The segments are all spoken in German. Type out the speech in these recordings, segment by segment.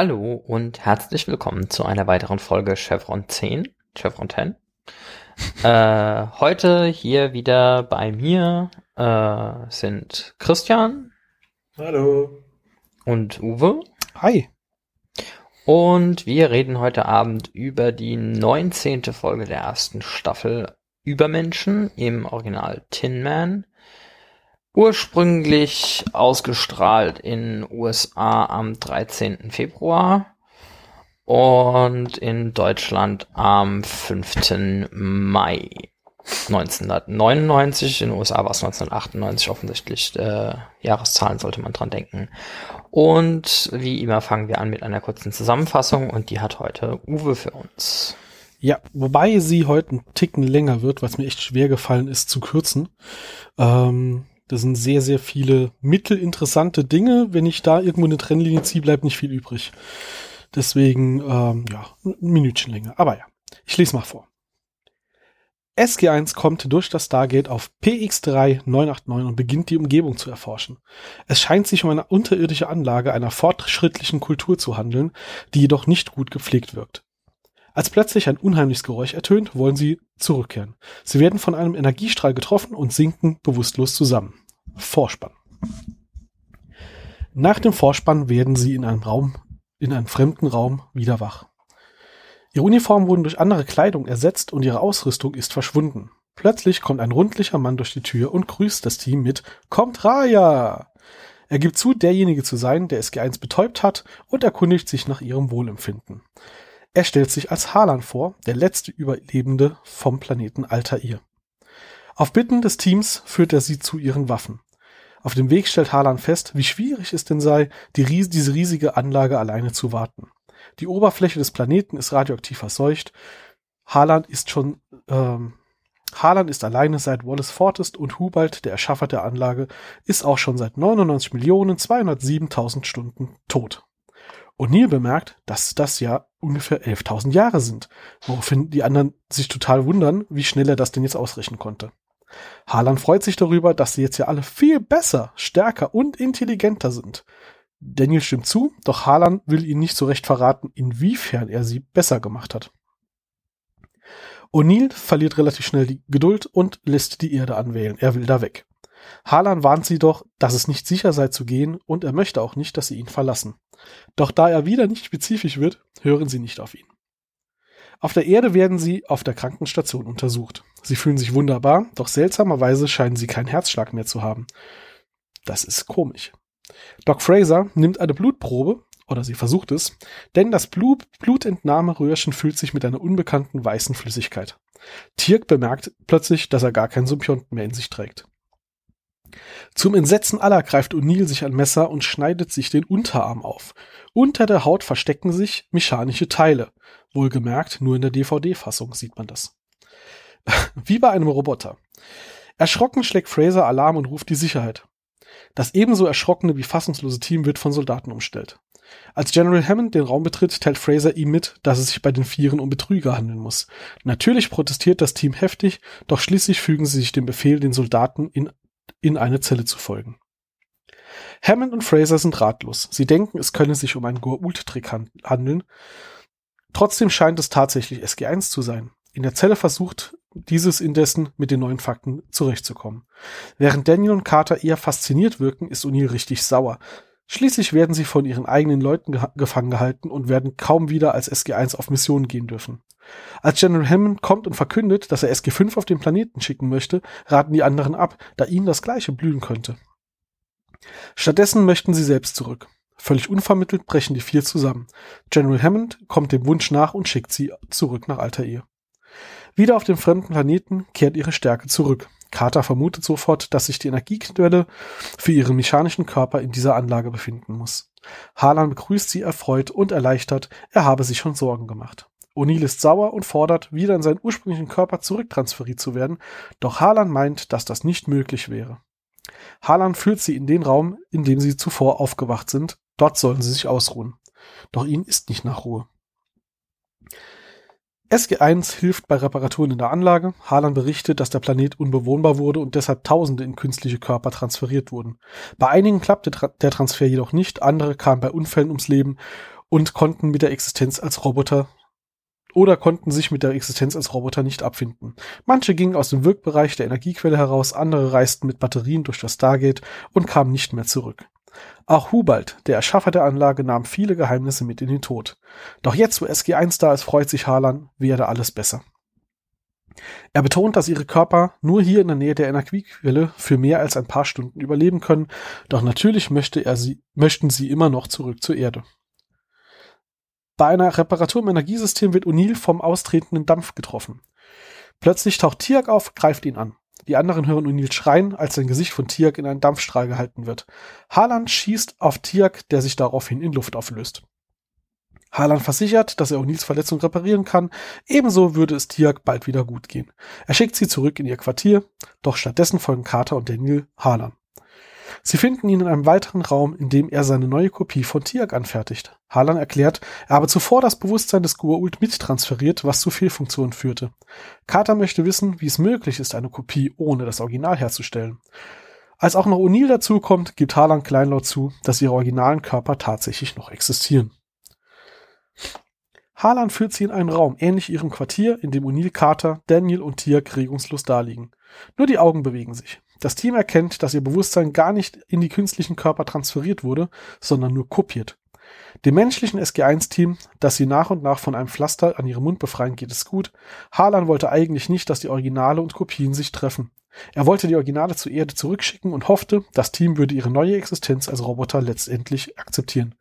Hallo und herzlich willkommen zu einer weiteren Folge Chevron 10, Chevron 10. äh, heute hier wieder bei mir äh, sind Christian. Hallo. Und Uwe. Hi. Und wir reden heute Abend über die 19. Folge der ersten Staffel Übermenschen im Original Tin Man. Ursprünglich ausgestrahlt in USA am 13. Februar und in Deutschland am 5. Mai 1999. In den USA war es 1998 offensichtlich. Äh, Jahreszahlen sollte man dran denken. Und wie immer fangen wir an mit einer kurzen Zusammenfassung und die hat heute Uwe für uns. Ja, wobei sie heute einen Ticken länger wird, was mir echt schwer gefallen ist zu kürzen. Ähm, das sind sehr, sehr viele mittelinteressante Dinge. Wenn ich da irgendwo eine Trennlinie ziehe, bleibt nicht viel übrig. Deswegen, ähm, ja, ein Minütchen länger. Aber ja, ich lese mal vor. SG1 kommt durch das Stargate auf PX3 989 und beginnt die Umgebung zu erforschen. Es scheint sich um eine unterirdische Anlage einer fortschrittlichen Kultur zu handeln, die jedoch nicht gut gepflegt wirkt. Als plötzlich ein unheimliches Geräusch ertönt, wollen sie zurückkehren. Sie werden von einem Energiestrahl getroffen und sinken bewusstlos zusammen. Vorspann. Nach dem Vorspann werden sie in einem Raum, in einem fremden Raum wieder wach. Ihre Uniformen wurden durch andere Kleidung ersetzt und ihre Ausrüstung ist verschwunden. Plötzlich kommt ein rundlicher Mann durch die Tür und grüßt das Team mit Kommt Raya! Er gibt zu, derjenige zu sein, der SG1 betäubt hat und erkundigt sich nach ihrem Wohlempfinden. Er stellt sich als Harlan vor, der letzte Überlebende vom Planeten Altair. Auf Bitten des Teams führt er sie zu ihren Waffen. Auf dem Weg stellt Harlan fest, wie schwierig es denn sei, die, diese riesige Anlage alleine zu warten. Die Oberfläche des Planeten ist radioaktiv verseucht. Harlan ist schon, ähm, Harlan ist alleine seit Wallace fort ist und Hubald, der Erschaffer der Anlage, ist auch schon seit 99.207.000 Stunden tot. O'Neill bemerkt, dass das ja ungefähr 11.000 Jahre sind, woraufhin die anderen sich total wundern, wie schnell er das denn jetzt ausrechnen konnte. Harlan freut sich darüber, dass sie jetzt ja alle viel besser, stärker und intelligenter sind. Daniel stimmt zu, doch Harlan will ihnen nicht so recht verraten, inwiefern er sie besser gemacht hat. O'Neill verliert relativ schnell die Geduld und lässt die Erde anwählen. Er will da weg. Harlan warnt sie doch, dass es nicht sicher sei zu gehen und er möchte auch nicht, dass sie ihn verlassen. Doch da er wieder nicht spezifisch wird, hören sie nicht auf ihn. Auf der Erde werden sie auf der Krankenstation untersucht. Sie fühlen sich wunderbar, doch seltsamerweise scheinen sie keinen Herzschlag mehr zu haben. Das ist komisch. Doc Fraser nimmt eine Blutprobe, oder sie versucht es, denn das Blut Blutentnahmeröhrchen füllt sich mit einer unbekannten weißen Flüssigkeit. Tirk bemerkt plötzlich, dass er gar keinen Symbionten mehr in sich trägt. Zum Entsetzen aller greift O'Neill sich ein Messer und schneidet sich den Unterarm auf. Unter der Haut verstecken sich mechanische Teile. Wohlgemerkt, nur in der DVD-Fassung sieht man das. Wie bei einem Roboter. Erschrocken schlägt Fraser Alarm und ruft die Sicherheit. Das ebenso erschrockene wie fassungslose Team wird von Soldaten umstellt. Als General Hammond den Raum betritt, teilt Fraser ihm mit, dass es sich bei den Vieren um Betrüger handeln muss. Natürlich protestiert das Team heftig, doch schließlich fügen sie sich dem Befehl, den Soldaten in in eine Zelle zu folgen. Hammond und Fraser sind ratlos. Sie denken, es könne sich um einen Goa'uld-Trick handeln. Trotzdem scheint es tatsächlich SG1 zu sein. In der Zelle versucht dieses indessen mit den neuen Fakten zurechtzukommen. Während Daniel und Carter eher fasziniert wirken, ist O'Neill richtig sauer. Schließlich werden sie von ihren eigenen Leuten ge gefangen gehalten und werden kaum wieder als SG1 auf Missionen gehen dürfen. Als General Hammond kommt und verkündet, dass er SG5 auf den Planeten schicken möchte, raten die anderen ab, da ihnen das gleiche blühen könnte. Stattdessen möchten sie selbst zurück. Völlig unvermittelt brechen die vier zusammen. General Hammond kommt dem Wunsch nach und schickt sie zurück nach Altair. Wieder auf dem fremden Planeten kehrt ihre Stärke zurück. Carter vermutet sofort, dass sich die Energiequelle für ihren mechanischen Körper in dieser Anlage befinden muss. Harlan begrüßt sie erfreut und erleichtert, er habe sich schon Sorgen gemacht. O'Neill ist sauer und fordert, wieder in seinen ursprünglichen Körper zurücktransferiert zu werden, doch Harlan meint, dass das nicht möglich wäre. Harlan führt sie in den Raum, in dem sie zuvor aufgewacht sind, dort sollen sie sich ausruhen. Doch ihnen ist nicht nach Ruhe. SG1 hilft bei Reparaturen in der Anlage. Harlan berichtet, dass der Planet unbewohnbar wurde und deshalb Tausende in künstliche Körper transferiert wurden. Bei einigen klappte der Transfer jedoch nicht, andere kamen bei Unfällen ums Leben und konnten mit der Existenz als Roboter oder konnten sich mit der Existenz als Roboter nicht abfinden. Manche gingen aus dem Wirkbereich der Energiequelle heraus, andere reisten mit Batterien durch das Stargate und kamen nicht mehr zurück. Auch Hubald, der Erschaffer der Anlage, nahm viele Geheimnisse mit in den Tod. Doch jetzt, wo SG1 da ist, freut sich Harlan, werde alles besser. Er betont, dass ihre Körper nur hier in der Nähe der Energiequelle für mehr als ein paar Stunden überleben können, doch natürlich möchte er sie, möchten sie immer noch zurück zur Erde. Bei einer Reparatur im Energiesystem wird O'Neill vom austretenden Dampf getroffen. Plötzlich taucht Tiag auf, greift ihn an. Die anderen hören O'Neill schreien, als sein Gesicht von Tiag in einen Dampfstrahl gehalten wird. Haaland schießt auf Tiag, der sich daraufhin in Luft auflöst. Haaland versichert, dass er O'Neills Verletzung reparieren kann, ebenso würde es Tiag bald wieder gut gehen. Er schickt sie zurück in ihr Quartier, doch stattdessen folgen Carter und Daniel Haaland. Sie finden ihn in einem weiteren Raum, in dem er seine neue Kopie von Tiag anfertigt. Harlan erklärt, er habe zuvor das Bewusstsein des Goa'uld mittransferiert, was zu Fehlfunktionen führte. Carter möchte wissen, wie es möglich ist, eine Kopie ohne das Original herzustellen. Als auch noch O'Neill dazukommt, gibt Harlan kleinlaut zu, dass ihre originalen Körper tatsächlich noch existieren. Harlan führt sie in einen Raum, ähnlich ihrem Quartier, in dem O'Neill, Carter, Daniel und Tiag regungslos daliegen. Nur die Augen bewegen sich. Das Team erkennt, dass ihr Bewusstsein gar nicht in die künstlichen Körper transferiert wurde, sondern nur kopiert. Dem menschlichen SG1-Team, das sie nach und nach von einem Pflaster an ihrem Mund befreien, geht es gut. Harlan wollte eigentlich nicht, dass die Originale und Kopien sich treffen. Er wollte die Originale zur Erde zurückschicken und hoffte, das Team würde ihre neue Existenz als Roboter letztendlich akzeptieren.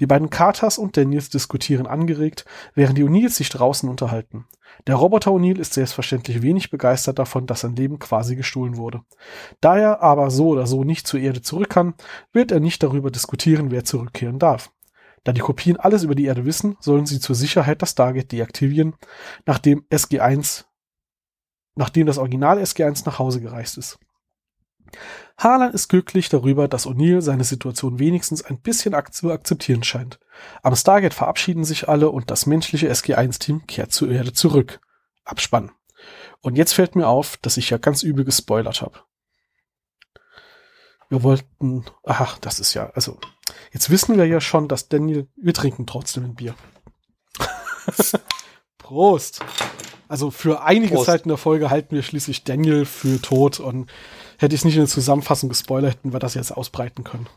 Die beiden Carters und Daniels diskutieren angeregt, während die O'Neills sich draußen unterhalten. Der Roboter O'Neill ist selbstverständlich wenig begeistert davon, dass sein Leben quasi gestohlen wurde. Da er aber so oder so nicht zur Erde zurück kann, wird er nicht darüber diskutieren, wer zurückkehren darf. Da die Kopien alles über die Erde wissen, sollen sie zur Sicherheit das Stargate deaktivieren, nachdem SG1, nachdem das Original SG1 nach Hause gereist ist. Harlan ist glücklich darüber, dass O'Neill seine Situation wenigstens ein bisschen zu akzeptieren scheint. Am Stargate verabschieden sich alle und das menschliche SG1-Team kehrt zur Erde zurück. Abspann. Und jetzt fällt mir auf, dass ich ja ganz übel gespoilert habe. Wir wollten, ach, das ist ja, also, jetzt wissen wir ja schon, dass Daniel, wir trinken trotzdem ein Bier. Prost. Also für einige Prost. Zeit in der Folge halten wir schließlich Daniel für tot und hätte ich es nicht in der Zusammenfassung gespoilert, hätten wir das jetzt ausbreiten können.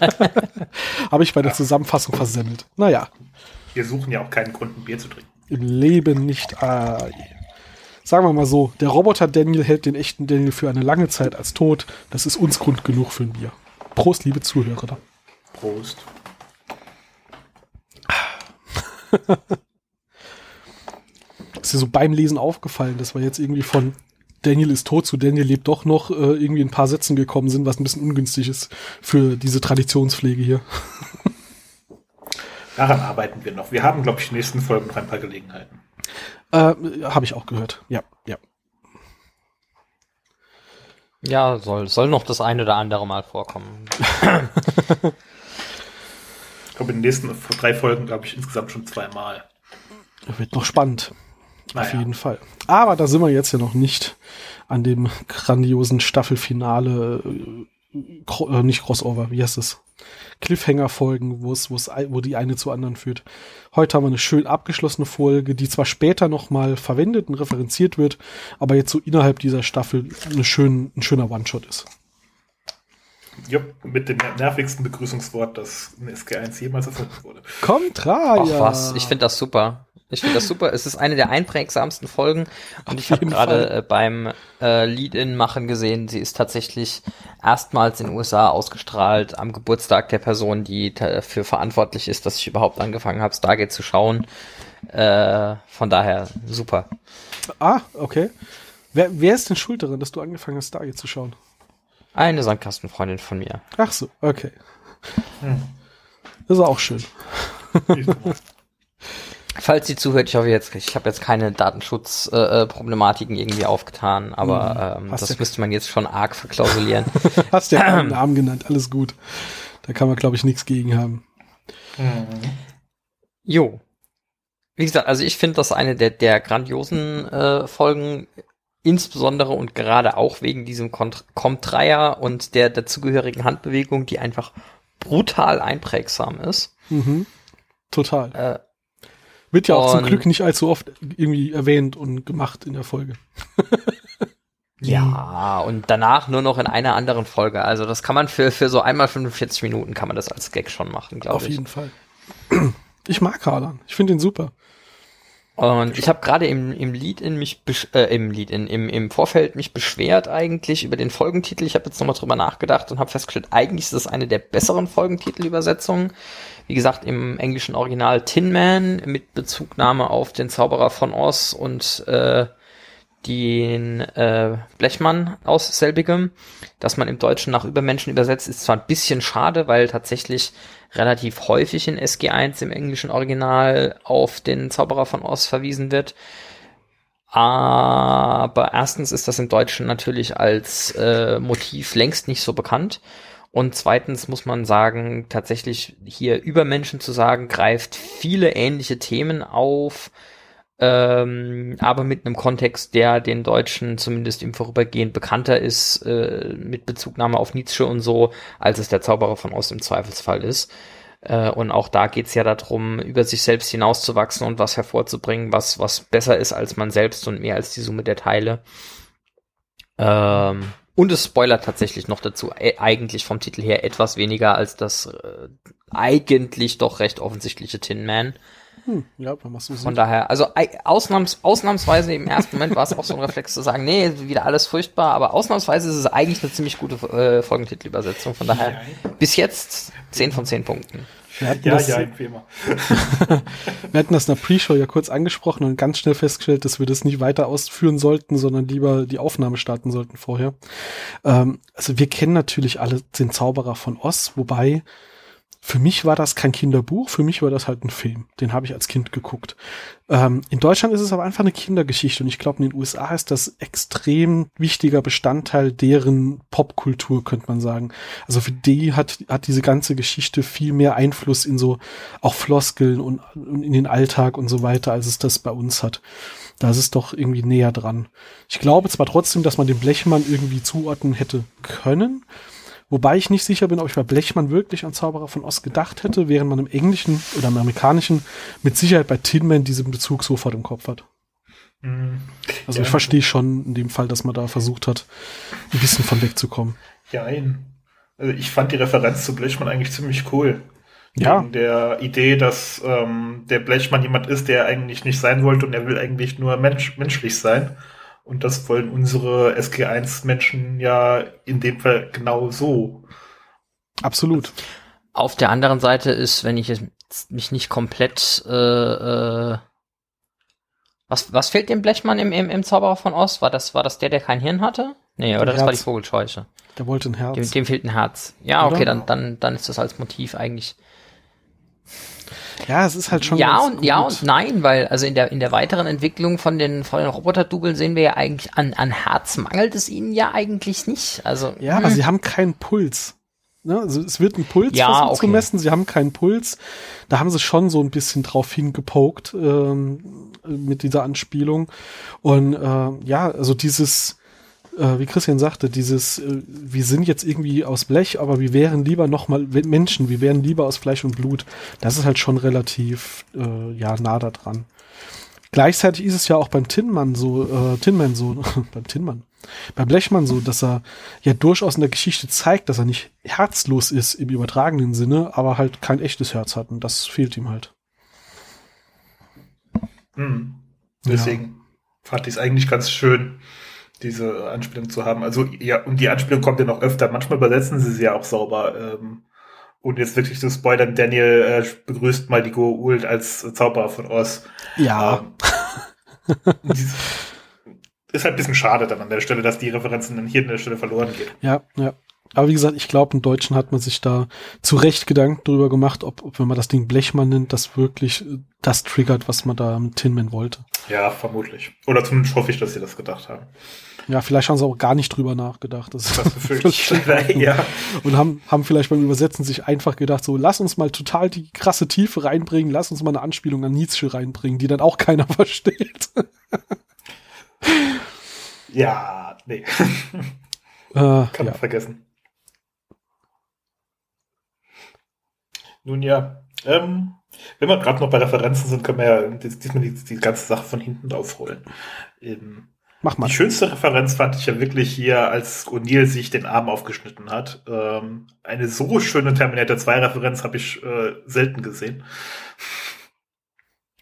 Habe ich bei der Zusammenfassung versemmelt. Naja. Wir suchen ja auch keinen Grund, ein Bier zu trinken. Im Leben nicht. Ah, sagen wir mal so, der Roboter Daniel hält den echten Daniel für eine lange Zeit als tot. Das ist uns Grund genug für ein Bier. Prost, liebe Zuhörer. Prost. ist dir so beim Lesen aufgefallen, dass wir jetzt irgendwie von Daniel ist tot zu Daniel lebt doch noch äh, irgendwie ein paar Sätzen gekommen sind, was ein bisschen ungünstig ist für diese Traditionspflege hier. Daran arbeiten wir noch. Wir haben, glaube ich, in den nächsten Folgen noch ein paar Gelegenheiten. Äh, Habe ich auch gehört. Ja, ja. Ja, soll, soll noch das eine oder andere Mal vorkommen. ich glaube, in den nächsten drei Folgen, glaube ich, insgesamt schon zweimal. Wird noch spannend. Naja. Auf jeden Fall. Aber da sind wir jetzt ja noch nicht an dem grandiosen Staffelfinale, äh, nicht Crossover, wie heißt es? Cliffhanger-Folgen, wo es, wo die eine zu anderen führt. Heute haben wir eine schön abgeschlossene Folge, die zwar später nochmal verwendet und referenziert wird, aber jetzt so innerhalb dieser Staffel eine schön, ein schöner One-Shot ist. Ja, mit dem nervigsten Begrüßungswort, das in SG1 jemals erfunden wurde. Kontra, ja. was, ich finde das super. Ich finde das super. Es ist eine der einprägsamsten Folgen und ich habe gerade äh, beim äh, Lead-In-Machen gesehen, sie ist tatsächlich erstmals in den USA ausgestrahlt am Geburtstag der Person, die dafür verantwortlich ist, dass ich überhaupt angefangen habe, Stargate zu schauen. Äh, von daher super. Ah, okay. Wer, wer ist denn schuld daran, dass du angefangen hast, Stargate zu schauen? Eine Sandkastenfreundin von mir. Ach so, okay. Hm. Das ist auch schön. Falls sie zuhört, ich hoffe jetzt, ich habe jetzt keine Datenschutzproblematiken äh, irgendwie aufgetan, aber mhm. ähm, das ja müsste man jetzt schon arg verklausulieren. Hast ja einen Namen genannt, alles gut. Da kann man, glaube ich, nichts gegen haben. Mhm. Jo. Wie gesagt, also ich finde das eine der, der grandiosen äh, Folgen, insbesondere und gerade auch wegen diesem Comp-Dreier und der dazugehörigen Handbewegung, die einfach brutal einprägsam ist. Mhm. Total. Äh, Wird ja auch zum Glück nicht allzu oft irgendwie erwähnt und gemacht in der Folge. ja, und danach nur noch in einer anderen Folge. Also das kann man für, für so einmal 45 Minuten kann man das als Gag schon machen, glaube Auf ich. jeden Fall. Ich mag Harlan. Ich finde ihn super. Und ich habe gerade im, im Lied in mich äh, im Lied in, im, im Vorfeld mich beschwert eigentlich über den Folgentitel. Ich habe jetzt nochmal drüber nachgedacht und habe festgestellt, eigentlich ist das eine der besseren Folgentitelübersetzungen. Wie gesagt, im englischen Original Tin Man mit Bezugnahme auf den Zauberer von Oz und äh, den äh, Blechmann aus selbigem. Dass man im Deutschen nach Übermenschen übersetzt, ist zwar ein bisschen schade, weil tatsächlich relativ häufig in SG1 im englischen Original auf den Zauberer von Oz verwiesen wird. Aber erstens ist das im Deutschen natürlich als äh, Motiv längst nicht so bekannt. Und zweitens muss man sagen, tatsächlich hier über Menschen zu sagen, greift viele ähnliche Themen auf, ähm, aber mit einem Kontext, der den Deutschen zumindest im Vorübergehend bekannter ist, äh, mit Bezugnahme auf Nietzsche und so, als es der Zauberer von Ost im Zweifelsfall ist. Äh, und auch da geht's ja darum, über sich selbst hinauszuwachsen und was hervorzubringen, was, was besser ist als man selbst und mehr als die Summe der Teile. Ähm, und es spoilert tatsächlich noch dazu, äh, eigentlich vom Titel her etwas weniger als das äh, eigentlich doch recht offensichtliche Tin Man. Hm, ja, wenn man so Von daher, also ausnahms, ausnahmsweise im ersten Moment war es auch so ein Reflex zu sagen, nee, wieder alles furchtbar, aber ausnahmsweise ist es eigentlich eine ziemlich gute äh, Folgentitelübersetzung. Von daher, bis jetzt 10 von 10 Punkten. Wir hatten, Ja, das, ja, wie immer. wir hatten das in der Pre-Show ja kurz angesprochen und ganz schnell festgestellt, dass wir das nicht weiter ausführen sollten, sondern lieber die Aufnahme starten sollten vorher. Ähm, also wir kennen natürlich alle den Zauberer von Oz, wobei für mich war das kein Kinderbuch, für mich war das halt ein Film. Den habe ich als Kind geguckt. Ähm, in Deutschland ist es aber einfach eine Kindergeschichte und ich glaube, in den USA ist das extrem wichtiger Bestandteil deren Popkultur, könnte man sagen. Also für die hat, hat diese ganze Geschichte viel mehr Einfluss in so auch Floskeln und, und in den Alltag und so weiter, als es das bei uns hat. Da ist es doch irgendwie näher dran. Ich glaube zwar trotzdem, dass man den Blechmann irgendwie zuordnen hätte können, Wobei ich nicht sicher bin, ob ich bei Blechmann wirklich an Zauberer von Oz gedacht hätte, während man im Englischen oder im Amerikanischen mit Sicherheit bei Tin Man diesen Bezug sofort im Kopf hat. Mhm. Also Ja. ich verstehe schon in dem Fall, dass man da versucht hat, ein bisschen von wegzukommen. Jein. Also ich fand die Referenz zu Blechmann eigentlich ziemlich cool. Ja. Wegen der Idee, dass ähm, der Blechmann jemand ist, der eigentlich nicht sein wollte und er will eigentlich nur mensch menschlich sein. Und das wollen unsere SG1-Menschen ja in dem Fall genau so. Absolut. Auf der anderen Seite ist, wenn ich jetzt mich nicht komplett äh, äh, was, was fehlt dem Blechmann im, im, im Zauberer von Oz? War das, war das der, der kein Hirn hatte? Nee, oder das war die. Vogelscheuche. Der wollte ein Dem, Herz. dem fehlt ein Herz. Ja, Oder? okay, dann, dann, dann ist das als Motiv eigentlich. Ja, es ist halt schon. Ja und ja gut. und nein, weil also in der in der weiteren Entwicklung von den von den Roboterdubeln sehen wir ja eigentlich an an Herz mangelt es ihnen ja eigentlich nicht. Also Ja, aber sie haben keinen Puls. Ne? Also es wird ein Puls Ja, versucht zu okay. messen, sie haben keinen Puls. Da haben sie schon so ein bisschen drauf hingepokt ähm, mit dieser Anspielung. Und äh, ja, also dieses, äh, wie Christian sagte, dieses, äh, wir sind jetzt irgendwie aus Blech, aber wir wären lieber nochmal Menschen, wir wären lieber aus Fleisch und Blut. Das ist halt schon relativ äh, ja nah da dran. Gleichzeitig ist es ja auch beim Tinmann so, äh, Tinman so, beim Tinmann, beim Blechmann so, dass er ja durchaus in der Geschichte zeigt, dass er nicht herzlos ist im übertragenen Sinne, aber halt kein echtes Herz hat und das fehlt ihm halt. Hm. Deswegen fand ich es eigentlich ganz schön, diese Anspielung zu haben. Also, ja, und die Anspielung kommt ja noch öfter. Manchmal übersetzen sie sie ja auch sauber. Ähm, und jetzt wirklich zu spoilern, Daniel äh, begrüßt mal die Goa'uld als Zauberer von Oz. Ja, Ähm, ist halt ein bisschen schade dann an der Stelle, dass die Referenzen dann hier an der Stelle verloren gehen. ja, ja. Aber wie gesagt, ich glaube, im Deutschen hat man sich da zu Recht Gedanken darüber gemacht, ob, ob wenn man das Ding Blechmann nennt, das wirklich äh, das triggert, was man da mit Tinman wollte. Ja, vermutlich. Oder zumindest hoffe ich, dass sie das gedacht haben. Ja, vielleicht haben sie auch gar nicht drüber nachgedacht. Das Das befürchte ich ja. und haben, haben vielleicht beim Übersetzen sich einfach gedacht, so, lass uns mal total die krasse Tiefe reinbringen, lass uns mal eine Anspielung an Nietzsche reinbringen, die dann auch keiner versteht. Ja, nee. äh, Kann ja. man vergessen. Nun ja, ähm, Wenn wir gerade noch bei Referenzen sind, können wir ja diesmal die, die ganze Sache von hinten aufrollen. Ähm, Mach mal. Die schönste Referenz fand ich ja wirklich hier, als O'Neill sich den Arm aufgeschnitten hat. Ähm, eine so schöne Terminator 2 Referenz habe ich äh, selten gesehen.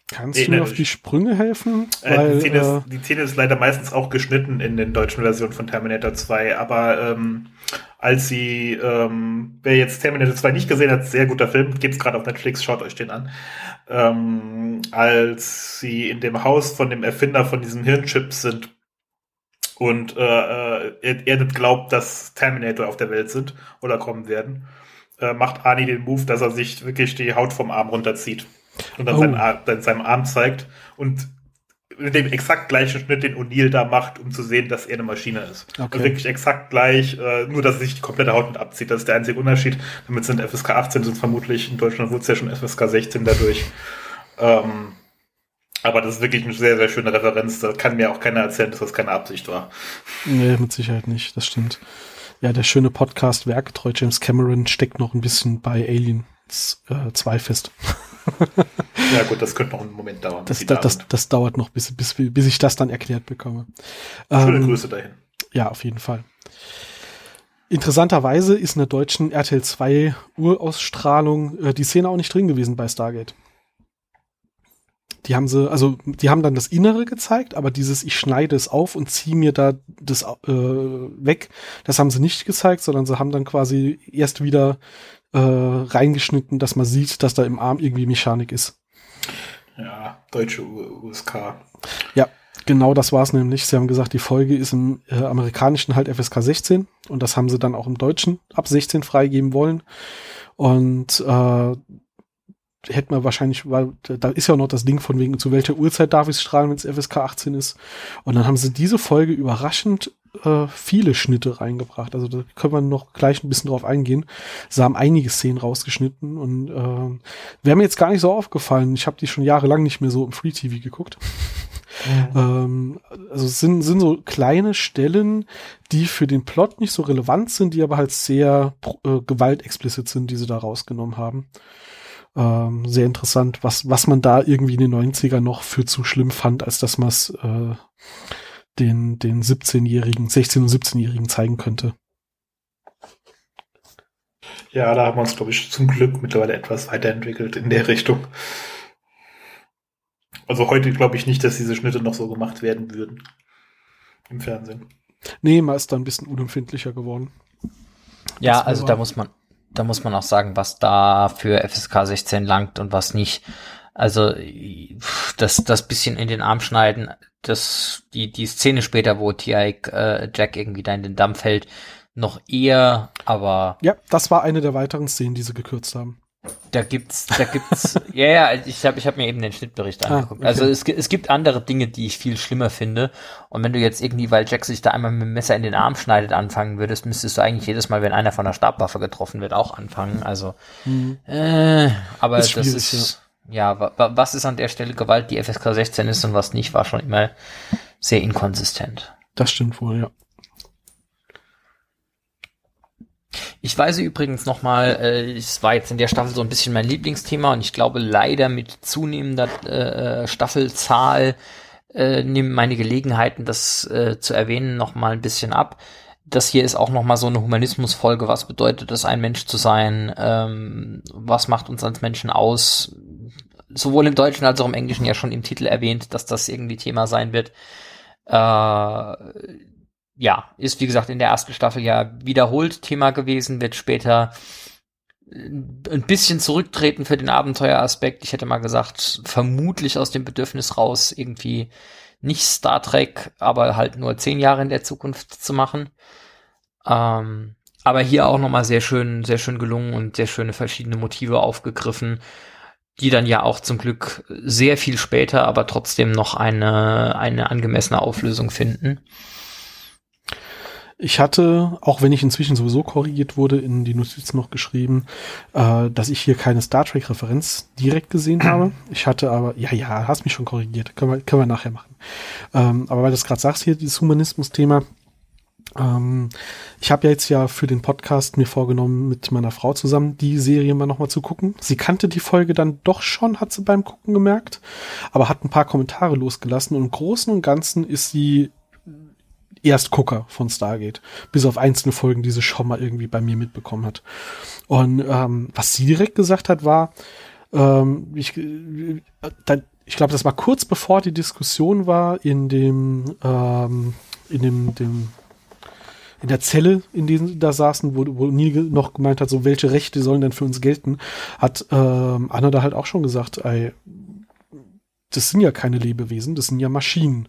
Kannst nee, du mir auf die Sprünge helfen? Äh, Weil, die, Szene ist, äh, die, Szene ist, leider meistens auch geschnitten in den deutschen Versionen von Terminator 2, aber ähm, als sie, ähm, wer jetzt Terminator 2 nicht gesehen hat, sehr guter Film, gibt's gerade auf Netflix, schaut euch den an. Ähm, als sie in dem Haus von dem Erfinder von diesem Hirnchip sind und äh, äh er, er nicht glaubt, dass Terminator auf der Welt sind oder kommen werden, äh, macht Arnie den Move, dass er sich wirklich die Haut vom Arm runterzieht und dann, oh. seinen, seinem Arm zeigt und mit dem exakt gleichen Schnitt, den O'Neill da macht, um zu sehen, dass er eine Maschine ist. Okay. Also wirklich exakt gleich, äh, nur dass er sich die komplette Haut mit abzieht. Das ist der einzige Unterschied. Damit sind FSK 18 sind vermutlich, in Deutschland wurde es ja schon FSK 16 dadurch. ähm, aber das ist wirklich eine sehr, sehr schöne Referenz. Da kann mir auch keiner erzählen, dass das keine Absicht war. Nee, mit Sicherheit nicht. Das stimmt. Ja, der schöne Podcast Werktreu James Cameron steckt noch ein bisschen bei Alien 2 äh, fest. ja gut, das könnte noch einen Moment dauern. Das, das, das, das, dauert noch, bis, bis, bis ich das dann erklärt bekomme. Schöne ähm, Grüße dahin. Ja, auf jeden Fall. Interessanterweise ist in der deutschen RTL 2 Urausstrahlung äh, die Szene auch nicht drin gewesen bei Stargate. Die haben sie, also die haben dann das Innere gezeigt, aber dieses ich schneide es auf und ziehe mir da das äh, weg, das haben sie nicht gezeigt, sondern sie haben dann quasi erst wieder äh, reingeschnitten, dass man sieht, dass da im Arm irgendwie Mechanik ist. Ja, deutsche USK. Ja, genau das war es nämlich. Sie haben gesagt, die Folge ist im äh, amerikanischen halt FSK 16 und das haben sie dann auch im deutschen ab 16 freigeben wollen. Und äh, hätte man wahrscheinlich, weil da ist ja auch noch das Ding von wegen, zu welcher Uhrzeit darf ich strahlen, wenn es FSK 18 ist. Und dann haben sie diese Folge überraschend äh, viele Schnitte reingebracht. Also da können wir noch gleich ein bisschen drauf eingehen. Sie haben einige Szenen rausgeschnitten und äh, wäre mir jetzt gar nicht so aufgefallen. Ich habe die schon jahrelang nicht mehr so im Free TV geguckt. Mhm. Ähm, also es sind, sind so kleine Stellen, die für den Plot nicht so relevant sind, die aber halt sehr äh, gewaltexplicit sind, die sie da rausgenommen haben. Ähm, sehr interessant, was, was man da irgendwie in den 90er noch für zu schlimm fand, als dass man es äh, den, den 17-Jährigen, 16- und 17-Jährigen zeigen könnte. Ja, da haben wir uns, glaube ich, zum Glück mittlerweile etwas weiterentwickelt in der Richtung. Also heute glaube ich nicht, dass diese Schnitte noch so gemacht werden würden. Im Fernsehen. Nee, man ist da ein bisschen unempfindlicher geworden. Ja, also da muss man, da muss man auch sagen, was da für FSK 16 langt und was nicht. Also das, das bisschen in den Arm schneiden, das, die, die Szene später, wo T.I. Äh, Jack irgendwie da in den Damm fällt, noch eher, aber. Ja, das war eine der weiteren Szenen, die sie gekürzt haben. Da gibt's, da gibt's, ja, ja, ich habe ich hab mir eben den Schnittbericht ah, angeguckt. Ah, okay. Also es, es gibt andere Dinge, die ich viel schlimmer finde. Und wenn du jetzt irgendwie, weil Jack sich da einmal mit dem Messer in den Arm schneidet, anfangen würdest, müsstest du eigentlich jedes Mal, wenn einer von der Stabwaffe getroffen wird, auch anfangen. Also, mhm. äh, aber ist das ist, ja, wa, wa, was ist an der Stelle Gewalt, die FSK 16 ist und was nicht, war schon immer sehr inkonsistent. Das stimmt wohl, ja. Ich weise übrigens nochmal, äh, es war jetzt in der Staffel so ein bisschen mein Lieblingsthema und ich glaube leider mit zunehmender äh, Staffelzahl äh, nehmen meine Gelegenheiten, das äh, zu erwähnen, nochmal ein bisschen ab. Das hier ist auch nochmal so eine Humanismusfolge. Was bedeutet es, ein Mensch zu sein? Ähm, was macht uns als Menschen aus? Sowohl im Deutschen als auch im Englischen ja schon im Titel erwähnt, dass das irgendwie Thema sein wird. Äh, ja, ist wie gesagt in der ersten Staffel ja wiederholt Thema gewesen, wird später äh, ein bisschen zurücktreten für den Abenteueraspekt. Ich hätte mal gesagt, vermutlich aus dem Bedürfnis raus, irgendwie nicht Star Trek, aber halt nur zehn Jahre in der Zukunft zu machen. Ähm, aber hier auch nochmal sehr schön, sehr schön gelungen und sehr schöne verschiedene Motive aufgegriffen, die dann ja auch zum Glück sehr viel später, aber trotzdem noch eine, eine angemessene Auflösung finden. Ich hatte, auch wenn ich inzwischen sowieso korrigiert wurde, in die Notizen noch geschrieben, äh, dass ich hier keine Star Trek-Referenz direkt gesehen habe. Ich hatte aber, ja, ja, hast mich schon korrigiert. Können wir, können wir nachher machen. Ähm, aber weil du es gerade sagst hier, dieses Humanismus-Thema, Ähm, ich habe ja jetzt ja für den Podcast mir vorgenommen, mit meiner Frau zusammen die Serie mal nochmal zu gucken. Sie kannte die Folge dann doch schon, hat sie beim Gucken gemerkt, aber hat ein paar Kommentare losgelassen und im Großen und Ganzen ist sie Erstgucker von Stargate, bis auf einzelne Folgen, die sie schon mal irgendwie bei mir mitbekommen hat. Und ähm, was sie direkt gesagt hat, war, ähm, ich, äh, ich glaube, das war kurz bevor die Diskussion war in dem, ähm, in dem, dem in der Zelle, in denen sie da saßen, wo, wo Neil noch gemeint hat, so welche Rechte sollen denn für uns gelten, hat ähm, Anna da halt auch schon gesagt, ey, das sind ja keine Lebewesen, das sind ja Maschinen.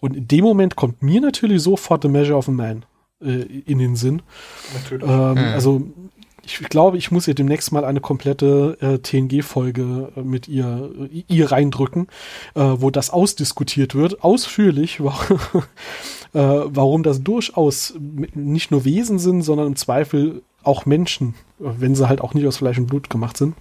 Und in dem Moment kommt mir natürlich sofort The Measure of a Man äh, in den Sinn. Natürlich. Ähm, mhm. Also ich glaube, ich muss ihr demnächst mal eine komplette äh, TNG-Folge äh, mit ihr, äh, ihr reindrücken, äh, wo das ausdiskutiert wird, ausführlich, äh, warum das durchaus nicht nur Wesen sind, sondern im Zweifel auch Menschen, wenn sie halt auch nicht aus Fleisch und Blut gemacht sind.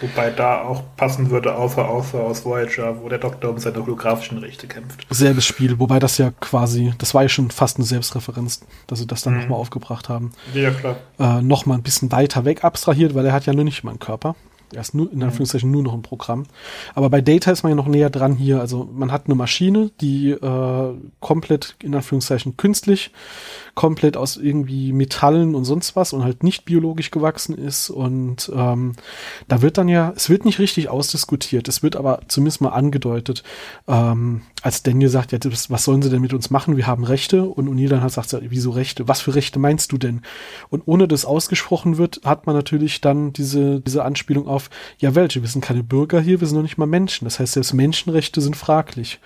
Wobei da auch passen würde, außer, außer aus Voyager, wo der Doktor um seine holographischen Rechte kämpft. Selbes Spiel, wobei das ja quasi, das war ja schon fast eine Selbstreferenz, dass sie das dann mhm. nochmal aufgebracht haben. Ja, klar. Äh, nochmal ein bisschen weiter weg abstrahiert, weil er hat ja nur nicht mal einen Körper. Er ist nur, in mhm. Anführungszeichen nur noch ein Programm. Aber bei Data ist man ja noch näher dran hier. Also man hat eine Maschine, die äh, komplett, in Anführungszeichen, künstlich, komplett aus irgendwie Metallen und sonst was und halt nicht biologisch gewachsen ist. Und ähm, da wird dann ja, es wird nicht richtig ausdiskutiert, es wird aber zumindest mal angedeutet, ähm, als Daniel sagt, ja, was sollen sie denn mit uns machen? Wir haben Rechte. Und O'Neill dann halt sagt, wieso Rechte? Was für Rechte meinst du denn? Und ohne dass ausgesprochen wird, hat man natürlich dann diese, diese Anspielung auf, ja, welche? Wir sind keine Bürger hier, wir sind noch nicht mal Menschen. Das heißt, selbst Menschenrechte sind fraglich.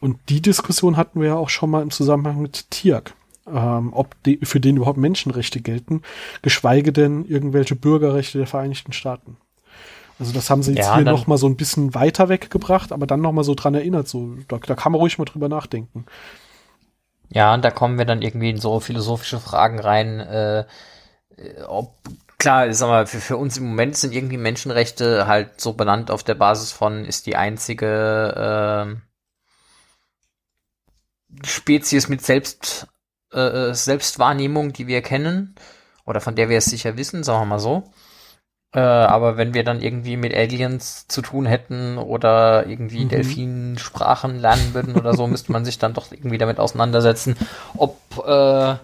Und die Diskussion hatten wir ja auch schon mal im Zusammenhang mit Tiak. Ähm, ob die, für den überhaupt Menschenrechte gelten, geschweige denn irgendwelche Bürgerrechte der Vereinigten Staaten. Also das haben sie jetzt ja, hier noch mal so ein bisschen weiter weggebracht, aber dann noch mal so dran erinnert. So, da, da kann man ruhig mal drüber nachdenken. Ja, und da kommen wir dann irgendwie in so philosophische Fragen rein, äh, ob klar, ist aber für, für uns im Moment sind irgendwie Menschenrechte halt so benannt auf der Basis von, ist die einzige äh, Spezies mit Selbst, äh, Selbstwahrnehmung, die wir kennen, oder von der wir es sicher wissen, sagen wir mal so. Äh, aber wenn wir dann irgendwie mit Aliens zu tun hätten oder irgendwie mhm. Delfinsprachen lernen würden oder so, müsste man sich dann doch irgendwie damit auseinandersetzen, ob, äh,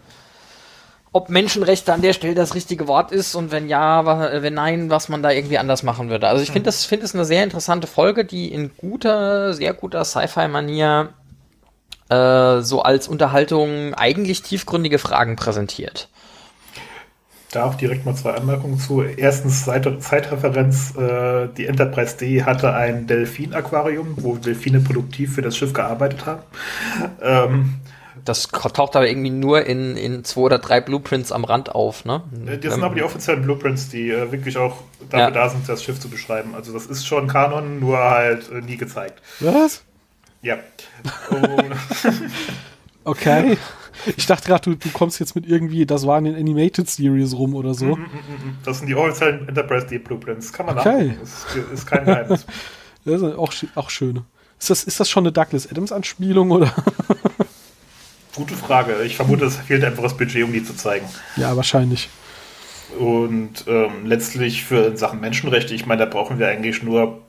ob Menschenrechte an der Stelle das richtige Wort ist und wenn ja, wenn nein, was man da irgendwie anders machen würde. Also ich finde das, finde es eine sehr interessante Folge, die in guter, sehr guter Sci-Fi-Manier äh, so als Unterhaltung eigentlich tiefgründige Fragen präsentiert da auch direkt mal zwei Anmerkungen zu. Erstens, Zeitreferenz, äh, die Enterprise D hatte ein Delfin-Aquarium, wo Delfine produktiv für das Schiff gearbeitet haben. Ähm, das taucht aber irgendwie nur in, in zwei oder drei Blueprints am Rand auf, ne? Äh, das sind aber die offiziellen Blueprints, die äh, wirklich auch dafür ja. da sind, das Schiff zu beschreiben. Also das ist schon Kanon, nur halt äh, nie gezeigt. Was? Ja. okay. Ich dachte gerade, du, du kommst jetzt mit irgendwie, das war in den Animated Series rum oder so. Mm, mm, mm, das sind die offiziellen Enterprise D Blueprints. Kann man okay. nachgucken. Ist, ist kein Geheimnis. das ist auch, auch schön. Ist das, ist das schon eine Douglas Adams Anspielung oder? Gute Frage. Ich vermute, es fehlt einfach das Budget, um die zu zeigen. Ja, wahrscheinlich. Und ähm, letztlich für Sachen Menschenrechte, ich meine, da brauchen wir eigentlich nur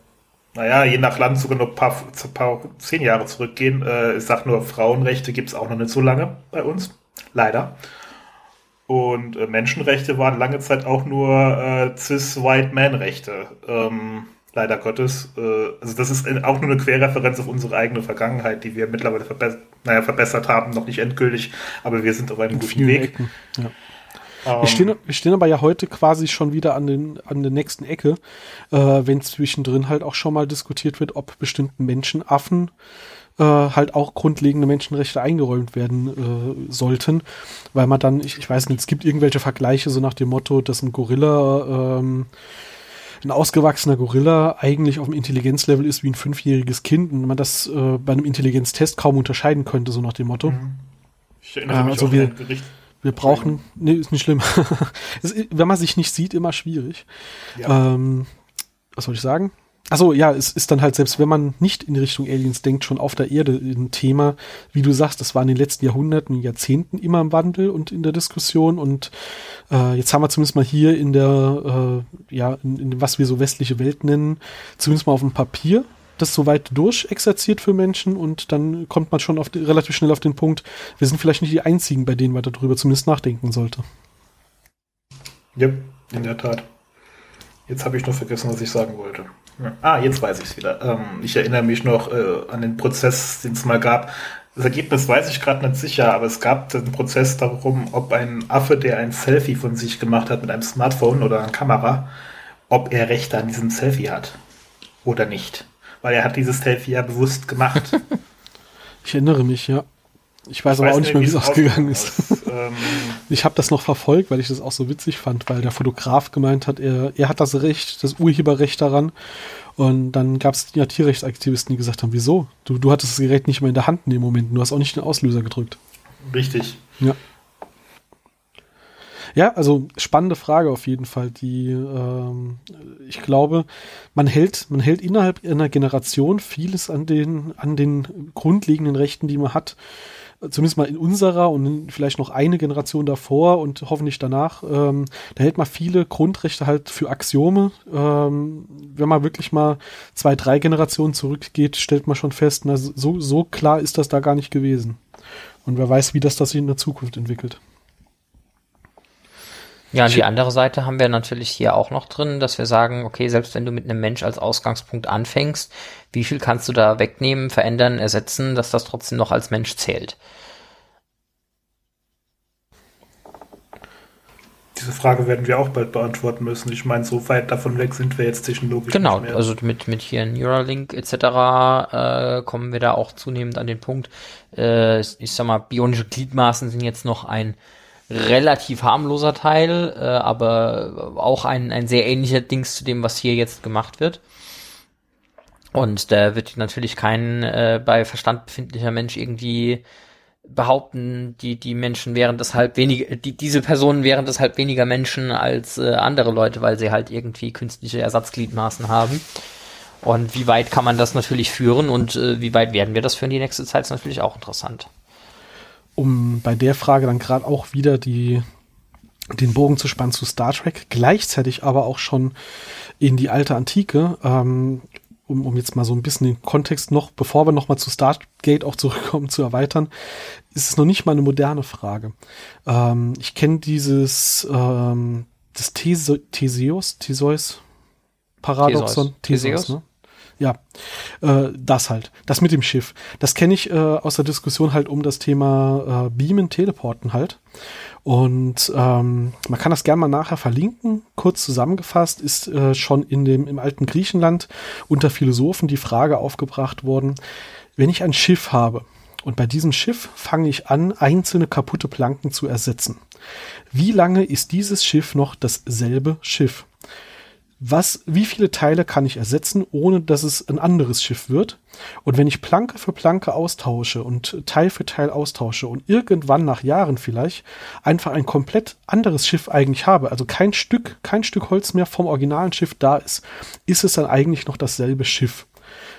naja, je nach Land sogar noch ein paar, paar zehn Jahre zurückgehen. Äh, ich sag nur, Frauenrechte gibt es auch noch nicht so lange bei uns. Leider. Und äh, Menschenrechte waren lange Zeit auch nur äh, cis-white-man-Rechte. Ähm, leider Gottes. Äh, also das ist auch nur eine Querreferenz auf unsere eigene Vergangenheit, die wir mittlerweile verbess naja, verbessert haben, noch nicht endgültig, aber wir sind auf einem guten Weg. Ecken, ja. Um, wir, stehen, wir stehen aber ja heute quasi schon wieder an, den, an der nächsten Ecke, äh, wenn zwischendrin halt auch schon mal diskutiert wird, ob bestimmten Menschenaffen äh, halt auch grundlegende Menschenrechte eingeräumt werden äh, sollten, weil man dann, ich, ich weiß nicht, es gibt irgendwelche Vergleiche so nach dem Motto, dass ein Gorilla ähm, ein ausgewachsener Gorilla eigentlich auf dem Intelligenzlevel ist wie ein fünfjähriges Kind und man das äh, bei einem Intelligenztest kaum unterscheiden könnte, so nach dem Motto. Mhm. Ich erinnere mich also wir, an ein Gericht, wir brauchen, nee, ist nicht schlimm. ist, wenn man sich nicht sieht, immer schwierig. Ja. Ähm, was soll ich sagen? Also ja, es ist dann halt, selbst wenn man nicht in Richtung Aliens denkt, schon auf der Erde ein Thema, wie du sagst, das war in den letzten Jahrhunderten, Jahrzehnten immer im Wandel und in der Diskussion. Und äh, jetzt haben wir zumindest mal hier in der, äh, ja, in, in was wir so westliche Welt nennen, zumindest mal auf dem Papier, das soweit durchexerziert für Menschen und dann kommt man schon auf relativ schnell auf den Punkt, wir sind vielleicht nicht die Einzigen, bei denen man darüber zumindest nachdenken sollte. Ja, in der Tat. Jetzt habe ich noch vergessen, was ich sagen wollte. Ah, jetzt weiß ich es wieder. Ähm, ich erinnere mich noch äh, an den Prozess, den es mal gab. Das Ergebnis weiß ich gerade nicht sicher, aber es gab den Prozess darum, ob ein Affe, der ein Selfie von sich gemacht hat mit einem Smartphone oder einer Kamera, ob er Rechte an diesem Selfie hat oder nicht. Weil er hat dieses Selfie ja bewusst gemacht. ich erinnere mich, ja. Ich weiß ich aber weiß auch nicht mehr, wie es ausgegangen ist. ähm, ich habe das noch verfolgt, weil ich das auch so witzig fand, weil der Fotograf gemeint hat, er, er hat das Recht, das Urheberrecht daran. Und dann gab es ja Tierrechtsaktivisten, die gesagt haben, wieso? Du, du hattest das Gerät nicht mehr in der Hand in dem Moment. Du hast auch nicht den Auslöser gedrückt. Richtig. Ja. Ja, also spannende Frage auf jeden Fall. Die, ähm, ich glaube, man hält, man hält innerhalb einer Generation vieles an den, an den grundlegenden Rechten, die man hat, zumindest mal in unserer und vielleicht noch eine Generation davor und hoffentlich danach, ähm, da hält man viele Grundrechte halt für Axiome. Ähm, wenn man wirklich mal zwei, drei Generationen zurückgeht, stellt man schon fest, na, so, so klar ist das da gar nicht gewesen. Und wer weiß, wie das das sich in der Zukunft entwickelt. Ja, und die andere Seite haben wir natürlich hier auch noch drin, dass wir sagen, okay, selbst wenn du mit einem Mensch als Ausgangspunkt anfängst, wie viel kannst du da wegnehmen, verändern, ersetzen, dass das trotzdem noch als Mensch zählt? Diese Frage werden wir auch bald beantworten müssen. Ich meine, so weit davon weg sind wir jetzt technologisch. Genau, also mit, mit hier Neuralink etc. Äh, kommen wir da auch zunehmend an den Punkt. Äh, ich sag mal, bionische Gliedmaßen sind jetzt noch ein relativ harmloser Teil, äh, aber auch ein, ein sehr ähnlicher Dings zu dem, was hier jetzt gemacht wird. Und da wird natürlich kein äh, bei Verstand befindlicher Mensch irgendwie behaupten, die, die Menschen wären deshalb weniger, die, diese Personen wären deshalb weniger Menschen als äh, andere Leute, weil sie halt irgendwie künstliche Ersatzgliedmaßen haben. Und wie weit kann man das natürlich führen und äh, wie weit werden wir das führen die nächste Zeit, ist natürlich auch interessant um bei der Frage dann gerade auch wieder die, den Bogen zu spannen zu Star Trek, gleichzeitig aber auch schon in die alte Antike, ähm, um, um jetzt mal so ein bisschen den Kontext noch, bevor wir nochmal zu Stargate auch zurückkommen, zu erweitern, ist es noch nicht mal eine moderne Frage. Ähm, ich kenne dieses ähm, das Theseus, Theseus Paradoxon, Theseus, Theseus ne? Ja, äh, das halt. Das mit dem Schiff. Das kenne ich äh, aus der Diskussion halt um das Thema äh, Beamen, Teleporten halt. Und ähm, man kann das gerne mal nachher verlinken. Kurz zusammengefasst ist äh, schon in dem im alten Griechenland unter Philosophen die Frage aufgebracht worden: Wenn ich ein Schiff habe und bei diesem Schiff fange ich an, einzelne kaputte Planken zu ersetzen. Wie lange ist dieses Schiff noch dasselbe Schiff? Was, wie viele Teile kann ich ersetzen, ohne dass es ein anderes Schiff wird. Und wenn ich Planke für Planke austausche und Teil für Teil austausche und irgendwann nach Jahren vielleicht einfach ein komplett anderes Schiff eigentlich habe, also kein Stück, kein Stück Holz mehr vom originalen Schiff da ist, ist es dann eigentlich noch dasselbe Schiff.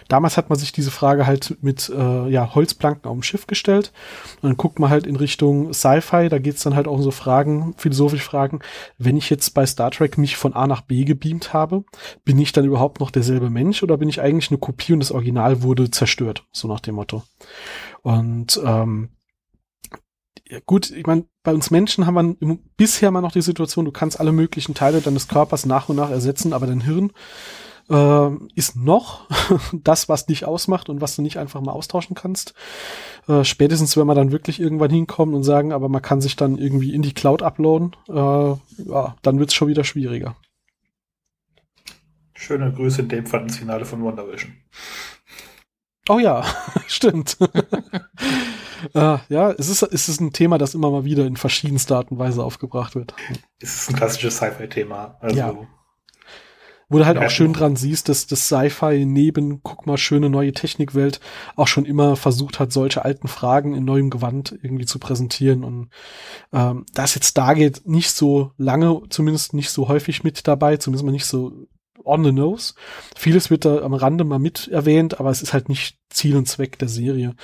Damals hat man sich diese Frage halt mit äh, ja, Holzplanken auf dem Schiff gestellt. Und dann guckt man halt in Richtung Sci-Fi, da geht's dann halt auch um so Fragen, philosophische Fragen. Wenn ich jetzt bei Star Trek mich von A nach B gebeamt habe, bin ich dann überhaupt noch derselbe Mensch oder bin ich eigentlich eine Kopie und das Original wurde zerstört? So nach dem Motto. Und ähm, ja, gut, ich meine, bei uns Menschen haben wir bisher mal noch die Situation, du kannst alle möglichen Teile deines Körpers nach und nach ersetzen, aber dein Hirn äh, ist noch das, was dich ausmacht und was du nicht einfach mal austauschen kannst. Äh, spätestens, wenn wir dann wirklich irgendwann hinkommen und sagen, aber man kann sich dann irgendwie in die Cloud uploaden, äh, ja, dann wird's schon wieder schwieriger. Schöne Grüße in dem Fall ins Finale von Wonder Vision. Oh ja, stimmt. äh, ja, es ist, es ist ein Thema, das immer mal wieder in verschiedenster Art und Weise aufgebracht wird. Es ist ein klassisches Sci-Fi-Thema. Also ja. Wo du halt ja, auch schön dran siehst, dass das Sci-Fi neben, guck mal, schöne neue Technikwelt auch schon immer versucht hat, solche alten Fragen in neuem Gewand irgendwie zu präsentieren. Und ähm, das jetzt da geht, nicht so lange, zumindest nicht so häufig mit dabei, zumindest mal nicht so on the nose. Vieles wird da am Rande mal mit erwähnt, aber es ist halt nicht Ziel und Zweck der Serie.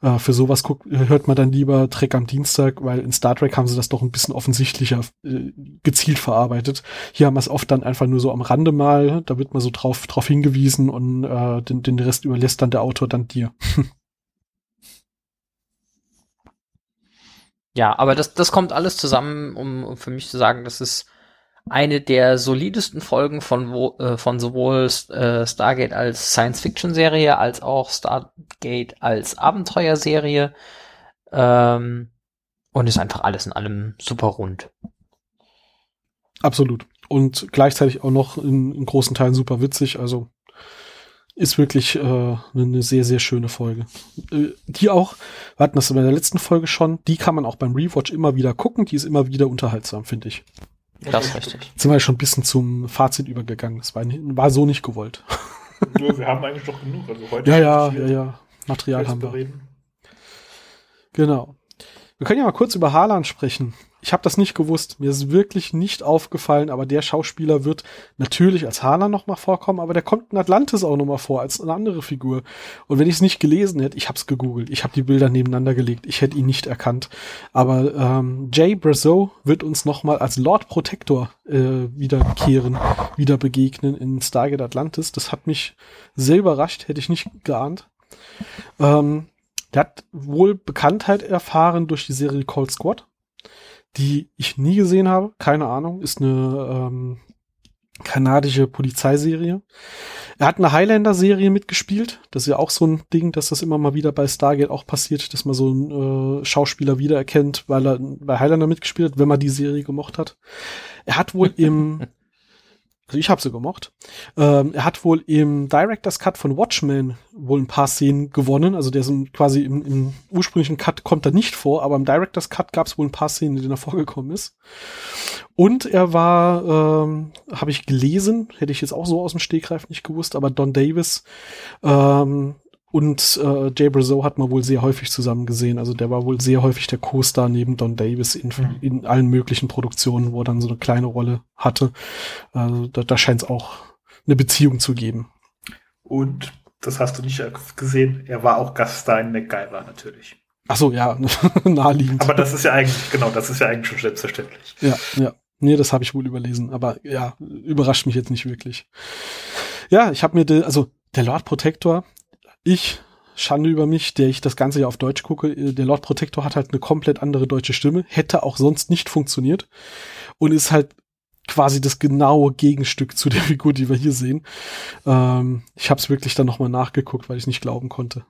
Äh, für sowas guckt, hört man dann lieber Trek am Dienstag, weil in Star Trek haben sie das doch ein bisschen offensichtlicher äh, gezielt verarbeitet. Hier haben wir es oft dann einfach nur so am Rande mal, da wird man so drauf, drauf hingewiesen und äh, den, den Rest überlässt dann der Autor dann dir. Ja, aber das, das kommt alles zusammen, um, um für mich zu sagen, das ist eine der solidesten Folgen von, wo, äh, von sowohl äh, Stargate als Science-Fiction-Serie als auch Stargate als Abenteuerserie. Ähm, und ist einfach alles in allem super rund. Absolut. Und gleichzeitig auch noch in, in großen Teilen super witzig. Also ist wirklich äh, eine sehr, sehr schöne Folge. Äh, die auch, wir hatten das in der letzten Folge schon, die kann man auch beim Rewatch immer wieder gucken, die ist immer wieder unterhaltsam, finde ich. Das ist richtig. Jetzt sind wir schon ein bisschen zum Fazit übergegangen. Das war, war so nicht gewollt. Nur, wir haben eigentlich doch genug. Also heute ja, ja, ja, ja. Material haben wir. Reden. Genau. Wir können ja mal kurz über Haaland sprechen. Ich habe das nicht gewusst. Mir ist wirklich nicht aufgefallen, aber der Schauspieler wird natürlich als Haaland noch mal vorkommen, aber der kommt in Atlantis auch noch mal vor als eine andere Figur. Und wenn ich es nicht gelesen hätte, ich habe es gegoogelt, ich habe die Bilder nebeneinander gelegt, ich hätte ihn nicht erkannt. Aber ähm, Jay Brazo wird uns noch mal als Lord Protector äh, wiederkehren, wieder begegnen in Stargate Atlantis. Das hat mich sehr überrascht, hätte ich nicht geahnt. Ähm, der hat wohl Bekanntheit erfahren durch die Serie Cold Squad die ich nie gesehen habe. Keine Ahnung. Ist eine ähm, kanadische Polizeiserie. Er hat eine Highlander-Serie mitgespielt. Das ist ja auch so ein Ding, dass das immer mal wieder bei Stargate auch passiert, dass man so einen äh, Schauspieler wiedererkennt, weil er bei Highlander mitgespielt hat, wenn man die Serie gemocht hat. Er hat wohl im Also ich habe sie gemocht. Ähm, er hat wohl im Director's Cut von Watchmen wohl ein paar Szenen gewonnen. Also der ist quasi im, im ursprünglichen Cut kommt er nicht vor, aber im Director's Cut gab es wohl ein paar Szenen, in denen er vorgekommen ist. Und er war, ähm, habe ich gelesen, hätte ich jetzt auch so aus dem Stegreif nicht gewusst, aber Don Davis ähm, und äh, Jay Brazo hat man wohl sehr häufig zusammen gesehen. Also der war wohl sehr häufig der Co-Star neben Don Davis in, mhm. in allen möglichen Produktionen, wo er dann so eine kleine Rolle hatte. Also da, da scheint es auch eine Beziehung zu geben. Und das hast du nicht gesehen, er war auch Gaststar in MacGyver natürlich. Ach so, ja, naheliegend. Aber das ist ja eigentlich, genau, das ist ja eigentlich schon selbstverständlich. Ja, ja. Nee, das habe ich wohl überlesen, aber ja, überrascht mich jetzt nicht wirklich. Ja, ich habe mir, de, also der Lord Protector, ich, Schande über mich, der ich das Ganze ja auf Deutsch gucke, äh, der Lord Protector hat halt eine komplett andere deutsche Stimme, hätte auch sonst nicht funktioniert und ist halt quasi das genaue Gegenstück zu der Figur, die wir hier sehen. Ähm, ich habe es wirklich dann nochmal nachgeguckt, weil ich nicht glauben konnte.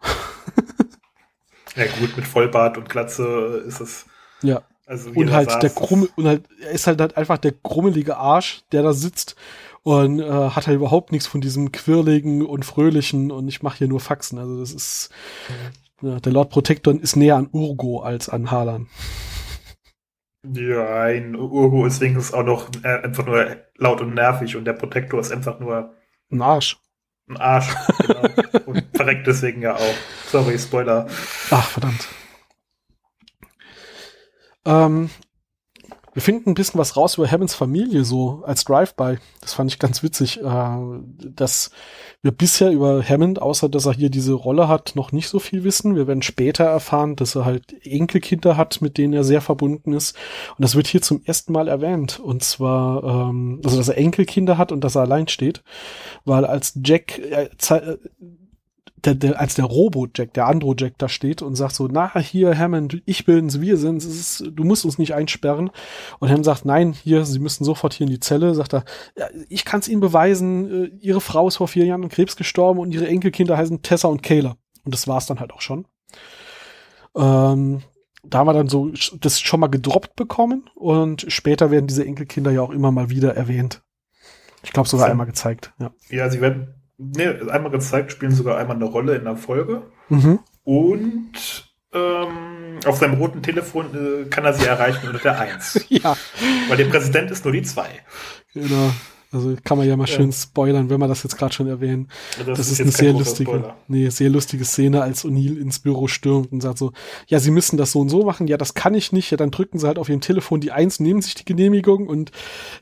ja gut, mit Vollbart und Glatze ist es. Ja. Also und halt der krumme, und halt, er ist halt, halt einfach der krummelige Arsch, der da sitzt und äh, hat halt überhaupt nichts von diesem quirligen und fröhlichen und ich mache hier nur Faxen. Also das ist mhm. ja, der Lord Protector ist näher an Urgo als an Harlan. Ja, ein Urgo ist wenigstens auch noch äh, einfach nur laut und nervig und der Protector ist einfach nur ein Arsch. Ein Arsch, genau. und verreckt deswegen ja auch. Sorry, Spoiler. Ach, verdammt. Ähm, wir finden ein bisschen was raus über Hammonds Familie, so als Drive-by. Das fand ich ganz witzig, äh, dass wir bisher über Hammond, außer dass er hier diese Rolle hat, noch nicht so viel wissen. Wir werden später erfahren, dass er halt Enkelkinder hat, mit denen er sehr verbunden ist. Und das wird hier zum ersten Mal erwähnt. Und zwar, ähm, also dass er Enkelkinder hat und dass er allein steht. Weil als Jack äh, der, der, als der Robo-Jack, der Andro-Jack da steht und sagt so, na, hier, Hammond, ich bin's, wir sind's, ist, du musst uns nicht einsperren. Und Hammond sagt, nein, hier, sie müssen sofort hier in die Zelle. Sagt er, ja, ich kann's ihnen beweisen, äh, ihre Frau ist vor vier Jahren an Krebs gestorben und ihre Enkelkinder heißen Tessa und Kayla. Und das war's dann halt auch schon. Ähm, da haben wir dann so das schon mal gedroppt bekommen und später werden diese Enkelkinder ja auch immer mal wieder erwähnt. Ich glaube sogar einmal gezeigt. Ja. ja, sie werden nee, einmal gezeigt, spielen sogar einmal eine Rolle in der Folge. Mhm. Und ähm, auf seinem roten Telefon äh, kann er sie erreichen unter der 1. ja. Weil der Präsident ist nur die 2. Genau. Also kann man ja mal ja. schön spoilern, wenn wir das jetzt gerade schon erwähnen. Ja, das, das, ist, ist eine sehr lustige, nee, sehr lustige Szene, als O'Neill ins Büro stürmt und sagt so, ja, sie müssen das so und so machen, ja, das kann ich nicht, ja, dann drücken sie halt auf ihrem Telefon die Eins, nehmen sich die Genehmigung und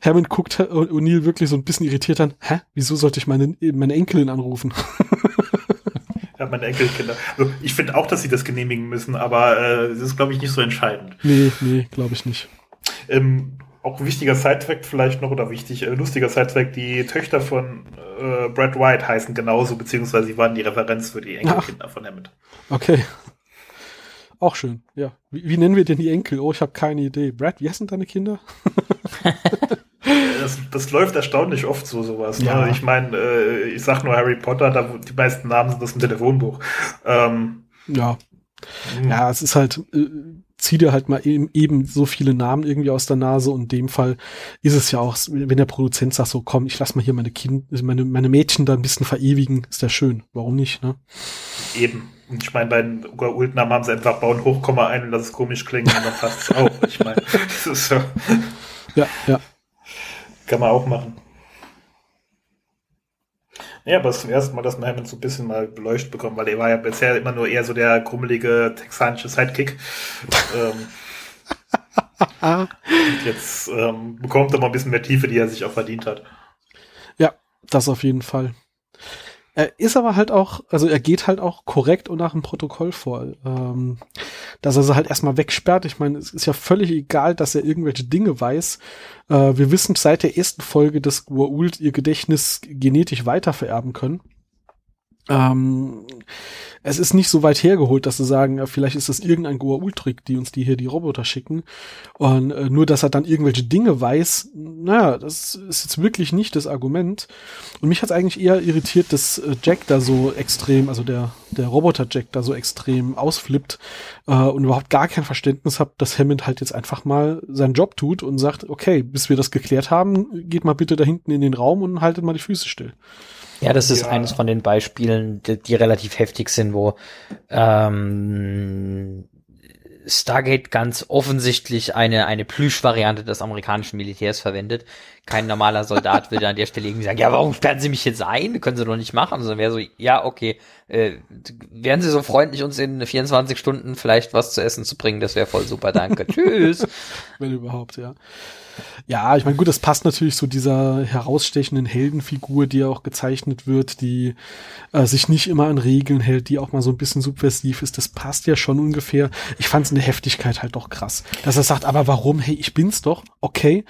Hammond guckt O'Neill wirklich so ein bisschen irritiert an, hä, wieso sollte ich meine, meine Enkelin anrufen? Ja, meine Enkelkinder. Also ich finde auch, dass sie das genehmigen müssen, aber äh, das ist, glaube ich, nicht so entscheidend. Nee, nee, glaube ich nicht. Ähm, auch ein wichtiger Sidetrack vielleicht noch oder wichtig, äh, lustiger Sidetrack, die Töchter von äh, Brad White heißen genauso, beziehungsweise sie waren die Referenz für die Enkelkinder Ach. von Hammond. Okay. Auch schön, ja. Wie, wie, nennen wir denn die Enkel? Oh, ich habe keine Idee. Brad, wie heißen deine Kinder? das, das läuft erstaunlich oft so, sowas. Ne? Ja. Ne? Ich meine, äh, ich sag nur Harry Potter, da die meisten Namen sind aus dem Telefonbuch. Ähm, ja. Hm. Ja, es ist halt, äh, zieh dir halt mal eben, eben so viele Namen irgendwie aus der Nase und in dem Fall ist es ja auch, wenn der Produzent sagt so, komm, ich lass mal hier meine Kind, meine, meine Mädchen da ein bisschen verewigen, ist ja schön. Warum nicht, ne? Eben. Und ich meine, bei den Ultnamen haben sie einfach bauen Hochkomma ein und das ist komisch klingen und dann passt es auch. Ich meine, das ist so. Ja, ja. Kann man auch machen. Ja, aber es ist zum ersten Mal, dass man Hammond so ein bisschen mal beleuchtet bekommt, weil er war ja bisher immer nur eher so der krummelige texanische Sidekick. ähm, jetzt ähm, bekommt er mal ein bisschen mehr Tiefe, die er sich auch verdient hat. Ja, das auf jeden Fall. Er ist aber halt auch, also er geht halt auch korrekt und nach dem Protokoll vor. Ähm, dass er sie halt erstmal wegsperrt. Ich meine, es ist ja völlig egal, dass er irgendwelche Dinge weiß. Äh, wir wissen seit der ersten Folge, dass Gua'uld ihr Gedächtnis genetisch weitervererben können. Ähm, es ist nicht so weit hergeholt, dass sie sagen, ja, vielleicht ist das irgendein Goa'uld-Trick, die uns die hier die Roboter schicken. Und äh, nur, dass er dann irgendwelche Dinge weiß, naja, das ist jetzt wirklich nicht das Argument. Und mich hat eigentlich eher irritiert, dass äh, Jack da so extrem, also der, der Roboter Jack da so extrem ausflippt äh, und überhaupt gar kein Verständnis hat, dass Hammond halt jetzt einfach mal seinen Job tut und sagt, okay, bis wir das geklärt haben, geht mal bitte da hinten in den Raum und haltet mal die Füße still. Ja, das ist ja. eines von den Beispielen, die, die relativ heftig sind, wo ähm, Stargate ganz offensichtlich eine, eine Plüsch-Variante des amerikanischen Militärs verwendet. Kein normaler Soldat würde an der Stelle irgendwie sagen, ja, warum sperren Sie mich jetzt ein? Können Sie doch nicht machen. Sondern wäre so, ja, okay, äh, wären Sie so freundlich, uns in 24 Stunden vielleicht was zu essen zu bringen? Das wäre voll super, danke. Tschüss. Wenn überhaupt, ja. Ja, ich meine, gut, das passt natürlich zu dieser herausstechenden Heldenfigur, die ja auch gezeichnet wird, die äh, sich nicht immer an Regeln hält, die auch mal so ein bisschen subversiv ist. Das passt ja schon ungefähr. Ich fand es in der Heftigkeit halt doch krass. Dass er sagt, aber warum? Hey, ich bin's doch. Okay.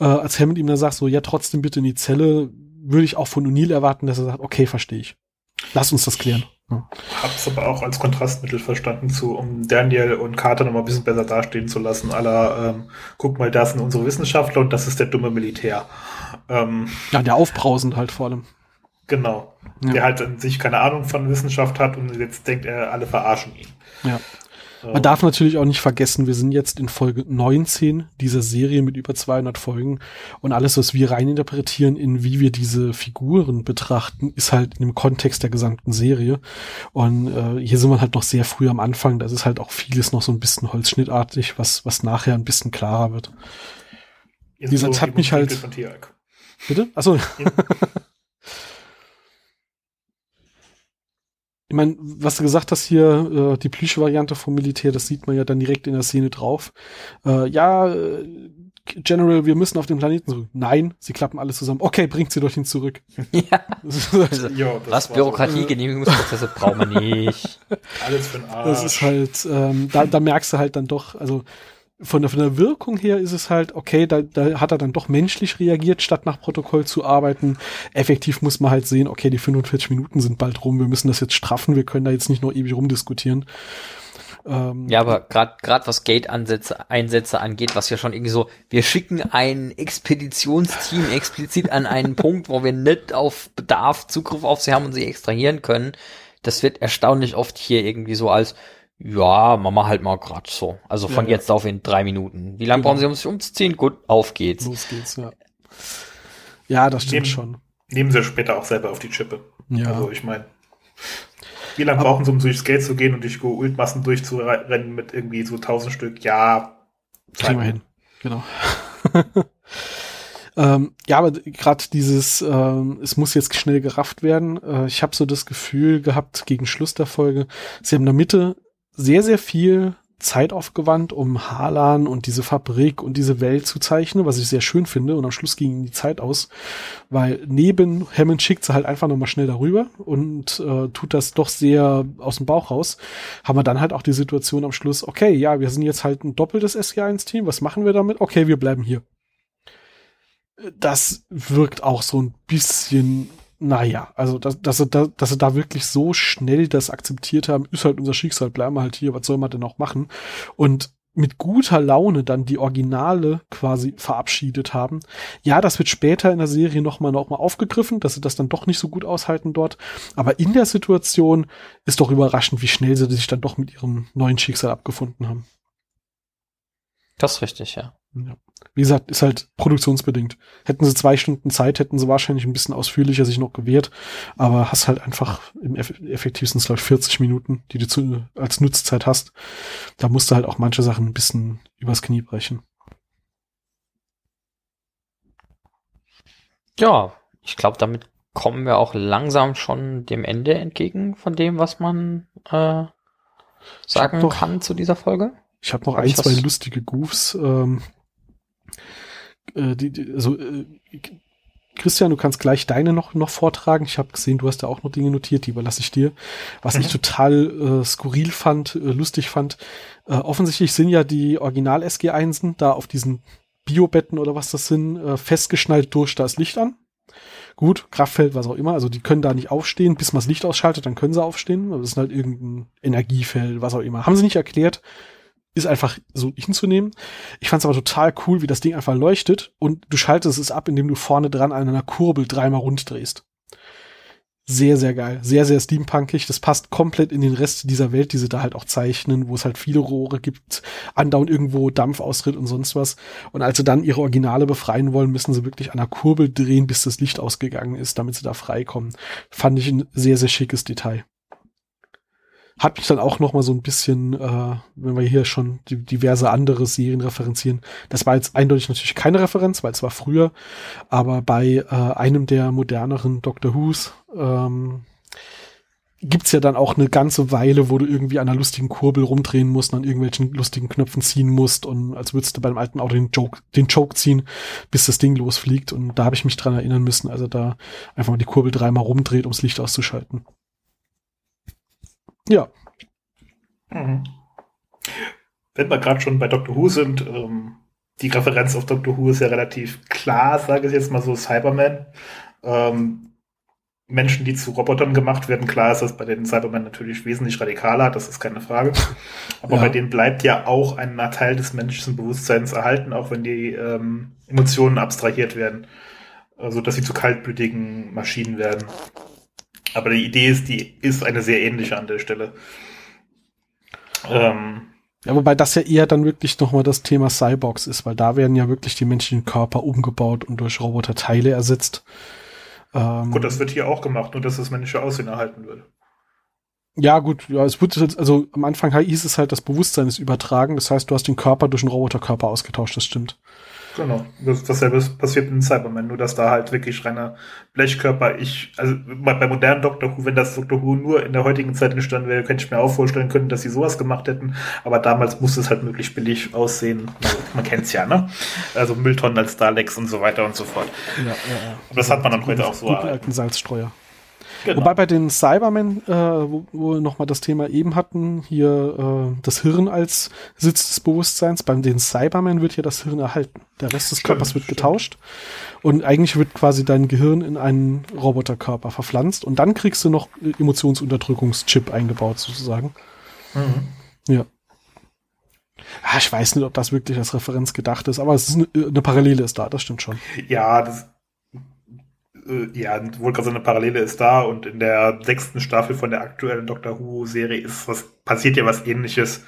Äh, als Hammond ihm dann sagt, so, ja, trotzdem bitte in die Zelle, würde ich auch von O'Neill erwarten, dass er sagt, okay, verstehe ich. Lass uns das klären. Hab's aber auch als Kontrastmittel verstanden, zu, um Daniel und Carter noch mal ein bisschen besser dastehen zu lassen. Aller, ähm, guck mal, das sind unsere Wissenschaftler und das ist der dumme Militär. Ähm, ja, der aufbrausend halt vor allem. Genau. Ja. Der halt an sich keine Ahnung von Wissenschaft hat und jetzt denkt er, alle verarschen ihn. Ja. Man darf natürlich auch nicht vergessen, wir sind jetzt in Folge 19 dieser Serie mit über 200 Folgen und alles, was wir reininterpretieren, in wie wir diese Figuren betrachten, ist halt im Kontext der gesamten Serie. Und äh, hier sind wir halt noch sehr früh am Anfang. Das ist halt auch vieles noch so ein bisschen holzschnittartig, was, was nachher ein bisschen klarer wird. Wie gesagt, so hat mich halt. Bitte? Achso. Ich meine, was du gesagt hast hier, äh, die Plüsch-Variante vom Militär, das sieht man ja dann direkt in der Szene drauf. Äh, ja, äh, General, wir müssen auf den Planeten zurück. Nein, sie klappen alles zusammen. Okay, bringt sie dorthin zurück. Ja. also, jo, was Bürokratie, so. Genehmigungsprozesse brauchen wir nicht. Alles für den Arsch. Das ist halt, ähm, da, da merkst du halt dann doch, also von der, von der Wirkung her ist es halt, okay, da, da hat er dann doch menschlich reagiert, statt nach Protokoll zu arbeiten. Effektiv muss man halt sehen, okay, die 45 Minuten sind bald rum, wir müssen das jetzt straffen, wir können da jetzt nicht noch ewig rumdiskutieren. Ähm, ja, aber gerade gerade was Gate-Ansätze Einsätze angeht, was ja schon irgendwie so, wir schicken ein Expeditionsteam explizit an einen Punkt, wo wir nicht auf Bedarf Zugriff auf sie haben und sie extrahieren können. Das wird erstaunlich oft hier irgendwie so als ja, machen wir halt mal grad so. Also von ja, jetzt auf in drei Minuten. Wie lange genau. brauchen Sie, um sich umzuziehen? Gut, auf geht's. Los geht's, ja. Ja, das stimmt nehmen, schon. Nehmen Sie später auch selber auf die Chippe. Ja. Also ich meine, wie lange brauchen Sie, um durchs Gate zu gehen und durch Ultmassen durchzurennen mit irgendwie so tausend Stück? Ja. Kriegen wir hin. Genau. Ähm, ja, aber gerade dieses, ähm, es muss jetzt schnell gerafft werden. Äh, ich habe so das Gefühl gehabt gegen Schluss der Folge, sie haben in der Mitte sehr, sehr viel Zeit aufgewandt, um Harlan und diese Fabrik und diese Welt zu zeichnen, was ich sehr schön finde. Und am Schluss ging die Zeit aus, weil neben Hammond schickt sie halt einfach nochmal schnell darüber und äh, tut das doch sehr aus dem Bauch raus. Haben wir dann halt auch die Situation am Schluss, okay, ja, wir sind jetzt halt ein doppeltes SG1-Team, was machen wir damit? Okay, wir bleiben hier. Das wirkt auch so ein bisschen naja, also dass, dass, sie da, dass sie da wirklich so schnell das akzeptiert haben, ist halt unser Schicksal, bleiben wir halt hier, was soll man denn auch machen? Und mit guter Laune dann die Originale quasi verabschiedet haben. Ja, das wird später in der Serie nochmal noch mal aufgegriffen, dass sie das dann doch nicht so gut aushalten dort. Aber in der Situation ist doch überraschend, wie schnell sie sich dann doch mit ihrem neuen Schicksal abgefunden haben. Das ist richtig, ja. Ja. Wie gesagt, ist halt produktionsbedingt. Hätten sie zwei Stunden Zeit, hätten sie wahrscheinlich ein bisschen ausführlicher sich noch gewehrt, aber hast halt einfach im eff effektivsten, glaube ich, 40 Minuten, die du zu, als Nutzzeit hast. Da musst du halt auch manche Sachen ein bisschen übers Knie brechen. Ja, ich glaube, damit kommen wir auch langsam schon dem Ende entgegen von dem, was man äh, sagen noch, kann zu dieser Folge. Ich habe noch hab ein, zwei lustige Goofs. Ähm, äh, die, die, also äh, Christian, du kannst gleich deine noch, noch vortragen. Ich habe gesehen, du hast da auch noch Dinge notiert, die überlasse ich dir. Was mhm. ich total äh, skurril fand, äh, lustig fand. Äh, offensichtlich sind ja die Original SG1 da auf diesen Biobetten oder was das sind, äh, festgeschnallt durch das Licht an. Gut, Kraftfeld, was auch immer. Also die können da nicht aufstehen, bis man das Licht ausschaltet, dann können sie aufstehen. Das ist halt irgendein Energiefeld, was auch immer. Haben sie nicht erklärt ist einfach so hinzunehmen. Ich fand es aber total cool, wie das Ding einfach leuchtet und du schaltest es ab, indem du vorne dran an einer Kurbel dreimal rund drehst. Sehr, sehr geil. Sehr, sehr steampunkig. Das passt komplett in den Rest dieser Welt, die sie da halt auch zeichnen, wo es halt viele Rohre gibt, andauernd irgendwo Dampf austritt und sonst was. Und als sie dann ihre Originale befreien wollen, müssen sie wirklich an der Kurbel drehen, bis das Licht ausgegangen ist, damit sie da freikommen. Fand ich ein sehr, sehr schickes Detail hat mich dann auch noch mal so ein bisschen, äh, wenn wir hier schon die, diverse andere Serien referenzieren, das war jetzt eindeutig natürlich keine Referenz, weil es war früher, aber bei äh, einem der moderneren Doctor Who's ähm, gibt's ja dann auch eine ganze Weile, wo du irgendwie an einer lustigen Kurbel rumdrehen musst und an irgendwelchen lustigen Knöpfen ziehen musst und als würdest du beim alten Auto den Joke, den Choke ziehen, bis das Ding losfliegt und da habe ich mich dran erinnern müssen, also da einfach mal die Kurbel dreimal rumdreht, ums Licht auszuschalten. Ja. Mhm. Wenn wir gerade schon bei Doctor Who sind, ähm, die Referenz auf Doctor Who ist ja relativ klar, sage ich jetzt mal so, Cyberman. Ähm, Menschen, die zu Robotern gemacht werden, klar ist das bei den Cybermen natürlich wesentlich radikaler, das ist keine Frage. Aber ja. bei denen bleibt ja auch ein Teil des menschlichen Bewusstseins erhalten, auch wenn die ähm, Emotionen abstrahiert werden. Also, dass sie zu kaltblütigen Maschinen werden. Aber die Idee ist, die ist eine sehr ähnliche an der Stelle. Ähm, ja, wobei das ja eher dann wirklich nochmal das Thema Cyborgs ist, weil da werden ja wirklich die menschlichen Körper umgebaut und durch Roboter Teile ersetzt. Ähm, gut, das wird hier auch gemacht, nur dass das menschliche Aussehen erhalten wird. Ja, gut, ja, es wird also am Anfang hieß es halt, das Bewusstsein ist übertragen. Das heißt, du hast den Körper durch einen Roboterkörper ausgetauscht, das stimmt. Genau, das, dasselbe passiert in Cyberman, nur dass da halt wirklich reiner Blechkörper, ich, also bei modernen Doctor Who, wenn das Doctor Who nur in der heutigen Zeit entstanden wäre, könnte ich mir auch vorstellen können, dass sie sowas gemacht hätten, aber damals musste es halt möglichst billig aussehen, also, man kennt's ja, ne? Also Mülltonnen als Daleks und so weiter und so fort. Ja, ja, ja. Und das hat man dann heute auch so. Guten alten Salzstreuer. Genau. Wobei bei den Cybermen, äh, wo, wo wir nochmal das Thema eben hatten, hier äh, das Hirn als Sitz des Bewusstseins, bei den Cybermen wird ja das Hirn erhalten. Der Rest des Körpers wird getauscht und eigentlich wird quasi dein Gehirn in einen Roboterkörper verpflanzt und dann kriegst du noch Emotionsunterdrückungschip eingebaut sozusagen. Mhm. Ja. Ah, ich weiß nicht, ob das wirklich als Referenz gedacht ist, aber es ist eine, eine Parallele ist da, das stimmt schon. Ja, das äh, ja, wohl gerade so eine Parallele ist da und in der sechsten Staffel von der aktuellen Doctor Who-Serie ist was, passiert ja was ähnliches.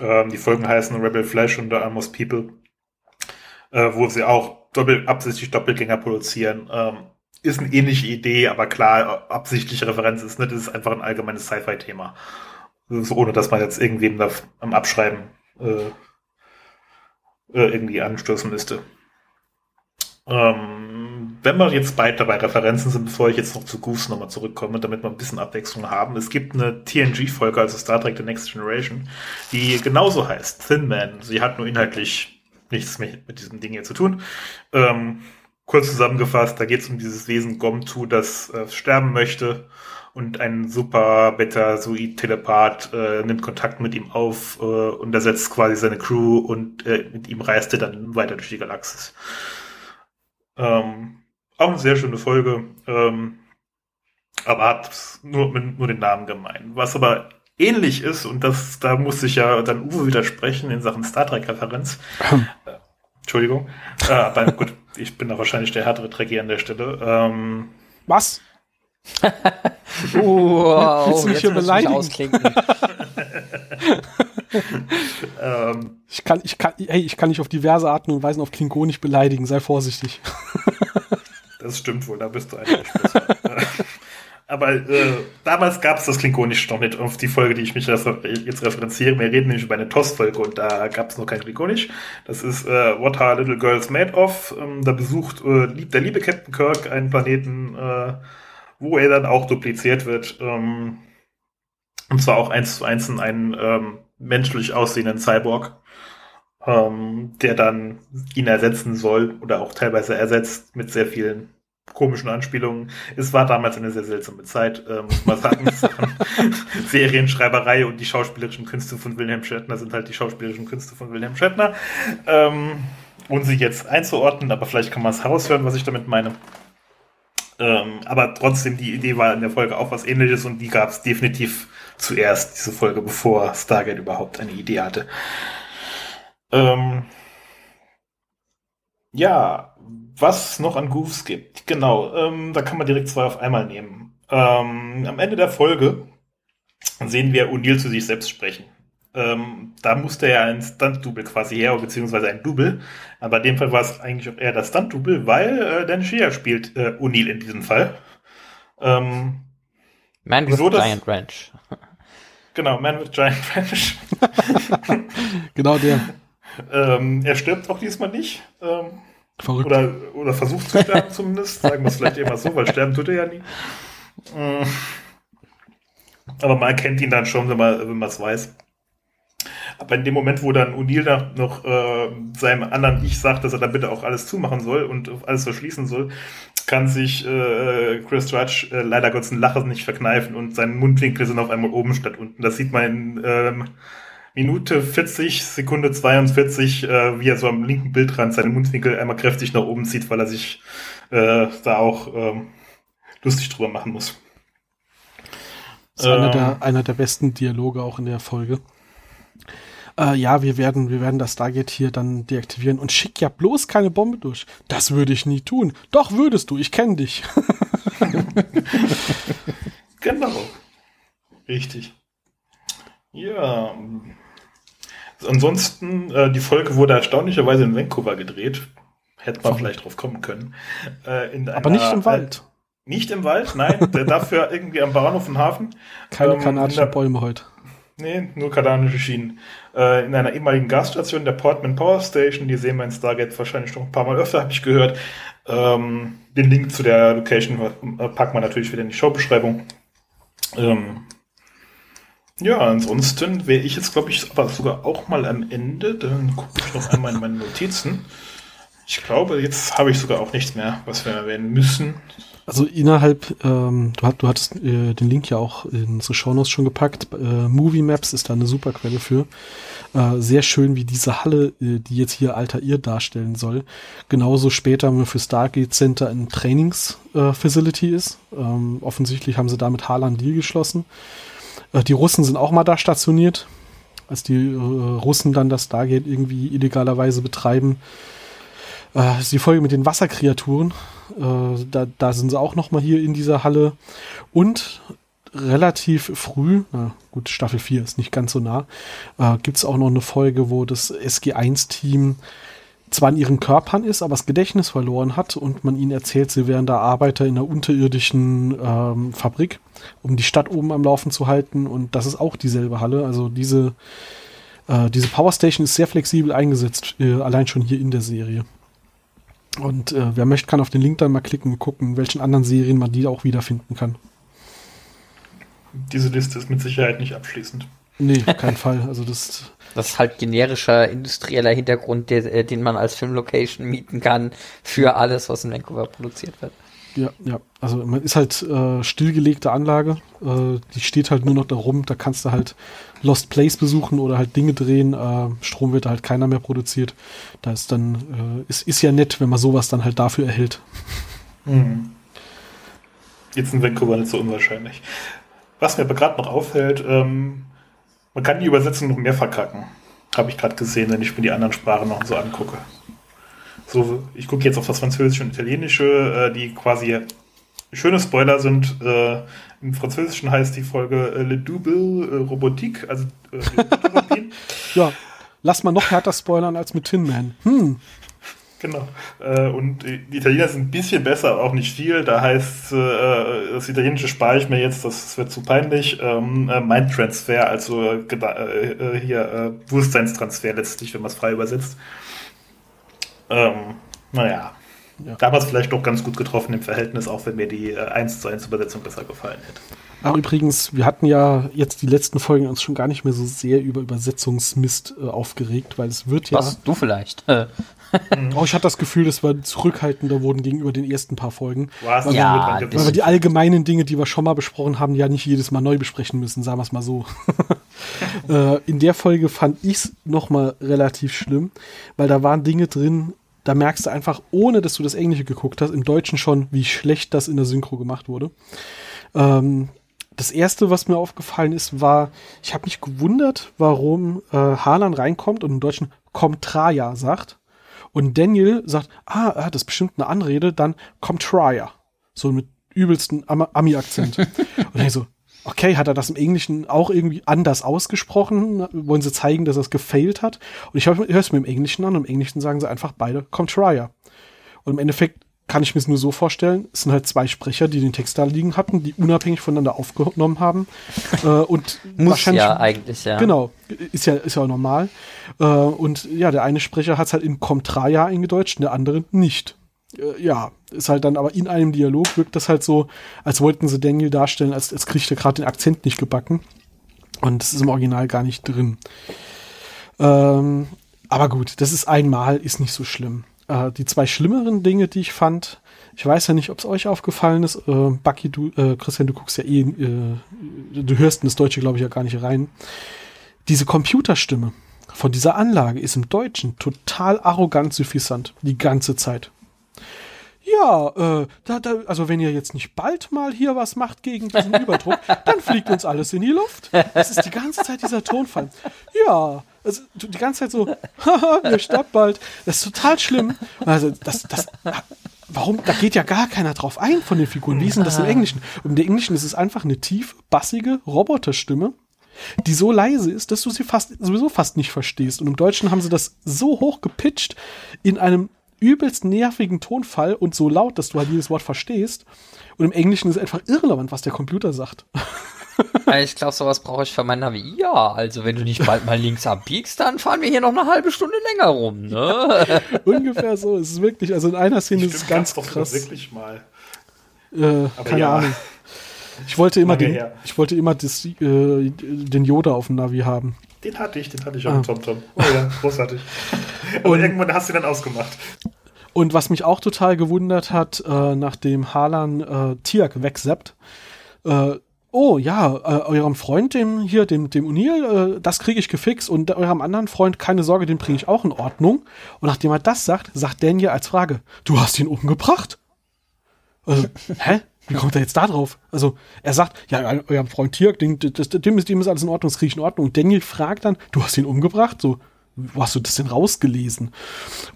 Ähm, die Folgen heißen Rebel Flash und The Almost People, äh, wo sie auch doppel, absichtlich Doppelgänger produzieren. Ähm, ist eine ähnliche Idee, aber klar, absichtliche Referenz ist nicht, das ist einfach ein allgemeines Sci-Fi-Thema. So, ohne dass man jetzt irgendwem da am Abschreiben äh, äh, irgendwie anstoßen müsste. Ähm, wenn wir jetzt bald dabei Referenzen sind, bevor ich jetzt noch zu Goose nochmal zurückkomme, damit wir ein bisschen Abwechslung haben. Es gibt eine TNG-Folge, also Star Trek The Next Generation, die genauso heißt, Thin Man. Sie hat nur inhaltlich nichts mehr mit diesem Ding hier zu tun. Ähm, kurz zusammengefasst, da geht es um dieses Wesen Gomtu, das äh, sterben möchte und ein super Beta-Suid-Telepath äh, nimmt Kontakt mit ihm auf äh, und ersetzt quasi seine Crew und äh, mit ihm reist er dann weiter durch die Galaxis. Ähm, auch eine sehr schöne Folge, ähm, aber hat nur, nur den Namen gemein. Was aber ähnlich ist, und das, da muss ich ja dann Uwe widersprechen in Sachen Star Trek-Referenz. äh, Entschuldigung. Äh, aber gut, ich bin da wahrscheinlich der härtere Trekkie an der Stelle. Ähm, Was? wow, Willst du mich hier beleidigen? ähm, ich, kann, ich, kann, hey, ich kann nicht auf diverse Arten und Weisen auf Klingonisch beleidigen, sei vorsichtig. Das stimmt wohl, da bist du eigentlich besser. Aber äh, damals gab es das Klingonisch noch nicht auf die Folge, die ich mich jetzt referenziere. Wir reden nämlich über eine TOS-Folge und da gab es noch kein Klingonisch. Das ist äh, What Are Little Girls Made Of? Ähm, da besucht äh, der liebe Captain Kirk einen Planeten, äh, wo er dann auch dupliziert wird. Ähm, und zwar auch eins zu eins in einen ähm, menschlich aussehenden Cyborg, ähm, der dann ihn ersetzen soll oder auch teilweise ersetzt mit sehr vielen komischen Anspielungen. Es war damals eine sehr seltsame Zeit, äh, muss man sagen. Serienschreiberei und die schauspielerischen Künste von Wilhelm Shatner sind halt die schauspielerischen Künste von Wilhelm Shatner. Ähm, ohne sie jetzt einzuordnen, aber vielleicht kann man es heraushören, was ich damit meine. Ähm, aber trotzdem, die Idee war in der Folge auch was ähnliches und die gab es definitiv zuerst, diese Folge, bevor Stargate überhaupt eine Idee hatte. Ähm, ja, was noch an Goofs gibt. Genau, ähm, da kann man direkt zwei auf einmal nehmen. Ähm, am Ende der Folge sehen wir O'Neill zu sich selbst sprechen. Ähm, da musste er ein Stunt-Double quasi her, beziehungsweise ein Double. Aber in dem Fall war es eigentlich auch eher das Stunt-Double, weil äh, Dan Shea spielt äh, O'Neill in diesem Fall. Ähm, Man with Giant Ranch. Genau, Man with Giant Ranch. genau der. Ähm, er stirbt auch diesmal nicht. Ähm, Verrückt. Oder, oder versucht zu sterben zumindest. Sagen wir es vielleicht immer so, weil sterben tut er ja nie. Mm. Aber man erkennt ihn dann schon, wenn man wenn es weiß. Aber in dem Moment, wo dann O'Neill noch äh, seinem anderen Ich sagt, dass er da bitte auch alles zumachen soll und alles verschließen soll, kann sich äh, Chris Judge äh, leider Gottes ein Lachen nicht verkneifen und seine Mundwinkel sind auf einmal oben statt unten. Das sieht man in ähm, Minute 40, Sekunde 42, äh, wie er so am linken Bildrand seine Mundwinkel einmal kräftig nach oben zieht, weil er sich äh, da auch ähm, lustig drüber machen muss. Das ist ähm, einer, der, ähm. einer der besten Dialoge auch in der Folge. Äh, ja, wir werden, wir werden das Stargate hier dann deaktivieren und schick ja bloß keine Bombe durch. Das würde ich nie tun. Doch würdest du, ich kenne dich. genau. Richtig. Ja, Ansonsten, äh, die Folge wurde erstaunlicherweise in Vancouver gedreht. Hätte man vielleicht drauf kommen können. Äh, in Aber einer, nicht im Wald. Nicht im Wald, nein. dafür irgendwie am Bahnhof und Hafen. Keine ähm, kanadischen Bäume heute. Nee, nur kanadische Schienen. Äh, in einer ehemaligen Gasstation der Portman Power Station, die sehen wir in Stargate wahrscheinlich noch ein paar Mal öfter, habe ich gehört. Ähm, den Link zu der Location äh, packen wir natürlich wieder in die Showbeschreibung. Ähm, ja, ansonsten wäre ich jetzt, glaube ich, aber sogar auch mal am Ende. Dann gucke ich noch einmal in meine Notizen. Ich glaube, jetzt habe ich sogar auch nichts mehr, was wir erwähnen müssen. Also innerhalb, ähm, du, hat, du hattest äh, den Link ja auch in so Shownotes schon gepackt. Äh, Movie Maps ist da eine super Quelle für. Äh, sehr schön, wie diese Halle, äh, die jetzt hier Alter Ihr darstellen soll, genauso später für Stargate Center ein Trainingsfacility äh, ist. Ähm, offensichtlich haben sie damit Haaland Deal geschlossen. Äh, die Russen sind auch mal da stationiert, als die äh, Russen dann das Stargate irgendwie illegalerweise betreiben. Äh, ist die Folge mit den Wasserkreaturen. Da, da sind sie auch noch mal hier in dieser Halle. Und relativ früh, na gut, Staffel 4 ist nicht ganz so nah, gibt es auch noch eine Folge, wo das SG1-Team zwar in ihren Körpern ist, aber das Gedächtnis verloren hat und man ihnen erzählt, sie wären da Arbeiter in einer unterirdischen ähm, Fabrik, um die Stadt oben am Laufen zu halten und das ist auch dieselbe Halle. Also diese, äh, diese Powerstation ist sehr flexibel eingesetzt, äh, allein schon hier in der Serie. Und äh, wer möchte, kann auf den Link dann mal klicken und gucken, welchen anderen Serien man die auch wiederfinden kann. Diese Liste ist mit Sicherheit nicht abschließend. Nee, auf keinen Fall. Also das. Das ist halt generischer industrieller Hintergrund, der, äh, den man als Filmlocation mieten kann für alles, was in Vancouver produziert wird. Ja, ja. Also man ist halt äh, stillgelegte Anlage. Äh, die steht halt nur noch da rum. Da kannst du halt Lost Place besuchen oder halt Dinge drehen. Äh, Strom wird da halt keiner mehr produziert. Da ist dann, äh, ist, ist ja nett, wenn man sowas dann halt dafür erhält. Mhm. Jetzt in Vancouver nicht so unwahrscheinlich. Was mir aber gerade noch auffällt, ähm, man kann die Übersetzung noch mehr verkacken. Habe ich gerade gesehen, wenn ich mir die anderen Sprachen noch so angucke. So, ich gucke jetzt auf das Französische und Italienische, äh, die quasi schöne Spoiler sind. Äh, Im Französischen heißt die Folge äh, Le Double äh, Robotique, also äh, Ja, lass mal noch härter spoilern als mit Tin Man. Hm. Genau. Äh, und die Italiener sind ein bisschen besser, auch nicht viel. Da heißt, äh, das Italienische spare ich mir jetzt, das wird zu peinlich. Ähm, äh, Mindtransfer, also hier Bewusstseinstransfer letztlich, wenn man es frei übersetzt. Ähm, naja. Ja. Damals vielleicht doch ganz gut getroffen im Verhältnis, auch wenn mir die äh, 1 zu 1 Übersetzung besser gefallen hätte. Ach, übrigens, wir hatten ja jetzt die letzten Folgen uns schon gar nicht mehr so sehr über Übersetzungsmist äh, aufgeregt, weil es wird ja. Was? Du vielleicht? Oh, ich hatte das Gefühl, dass wir zurückhaltender wurden gegenüber den ersten paar Folgen. Was? Weil, ja, wir, weil wir die allgemeinen Dinge, die wir schon mal besprochen haben, ja nicht jedes Mal neu besprechen müssen, sagen wir es mal so. äh, in der Folge fand ich es nochmal relativ schlimm, weil da waren Dinge drin, da merkst du einfach, ohne dass du das Englische geguckt hast, im Deutschen schon, wie schlecht das in der Synchro gemacht wurde. Ähm, das erste, was mir aufgefallen ist, war, ich habe mich gewundert, warum äh, Harlan reinkommt und im Deutschen Comtraja sagt. Und Daniel sagt, ah, das ist bestimmt eine Anrede, dann Comtraja. So mit übelsten Ami-Akzent. und ich so, okay, hat er das im Englischen auch irgendwie anders ausgesprochen? Wollen sie zeigen, dass er es gefailt hat? Und ich höre es mir im Englischen an und im Englischen sagen sie einfach beide Contraria. Und im Endeffekt kann ich mir es nur so vorstellen, es sind halt zwei Sprecher, die den Text da liegen hatten, die unabhängig voneinander aufgenommen haben. äh, und Muss wahrscheinlich, ja eigentlich, ja. Genau, ist ja, ist ja auch normal. Äh, und ja, der eine Sprecher hat es halt in Contraria eingedeutscht und der andere nicht äh, ja, ist halt dann aber in einem Dialog wirkt das halt so, als wollten sie Daniel darstellen, als, als kriegt er gerade den Akzent nicht gebacken. Und das ist im Original gar nicht drin. Ähm, aber gut, das ist einmal, ist nicht so schlimm. Äh, die zwei schlimmeren Dinge, die ich fand, ich weiß ja nicht, ob es euch aufgefallen ist. Äh, Bucky, du, äh, Christian, du guckst ja eh, äh, du hörst in das Deutsche, glaube ich, ja gar nicht rein. Diese Computerstimme von dieser Anlage ist im Deutschen total arrogant suffisant. Die ganze Zeit ja, äh, da, da, also wenn ihr jetzt nicht bald mal hier was macht gegen diesen Überdruck, dann fliegt uns alles in die Luft. Das ist die ganze Zeit dieser Tonfall. Ja, also die ganze Zeit so, haha, wir sterben bald. Das ist total schlimm. Also das, das, warum, da geht ja gar keiner drauf ein von den Figuren. Wie ist denn das im Englischen? Und im Englischen ist es einfach eine tief, bassige Roboterstimme, die so leise ist, dass du sie fast, sowieso fast nicht verstehst. Und im Deutschen haben sie das so hoch gepitcht in einem übelst nervigen Tonfall und so laut, dass du halt jedes Wort verstehst. Und im Englischen ist es einfach irrelevant, was der Computer sagt. Ich glaube, sowas brauche ich für mein Navi. Ja, also wenn du nicht bald mal links abbiegst, dann fahren wir hier noch eine halbe Stunde länger rum, ne? Ungefähr so. Es ist wirklich, also in einer Szene ist es ganz doch krass. wirklich mal. Äh, keine ja. Ahnung. Ich wollte immer den, ich wollte immer das, äh, den Yoda auf dem Navi haben. Den hatte ich, den hatte ich auf ah. dem TomTom. Oh ja, großartig. Und irgendwann hast du ihn dann ausgemacht. Und was mich auch total gewundert hat, äh, nachdem Harlan äh, Tiak wegseppt, äh, oh ja, äh, eurem Freund, dem hier, dem, dem Unil, äh, das kriege ich gefixt und eurem anderen Freund, keine Sorge, den bringe ich auch in Ordnung. Und nachdem er das sagt, sagt Daniel als Frage, du hast ihn umgebracht? Also, hä? Wie kommt er jetzt da drauf? Also, er sagt, ja, eurem Freund Tirk, dem, dem, ist, dem ist alles in Ordnung, das kriege ich in Ordnung. Und Daniel fragt dann, du hast ihn umgebracht? So, wo hast du das denn rausgelesen?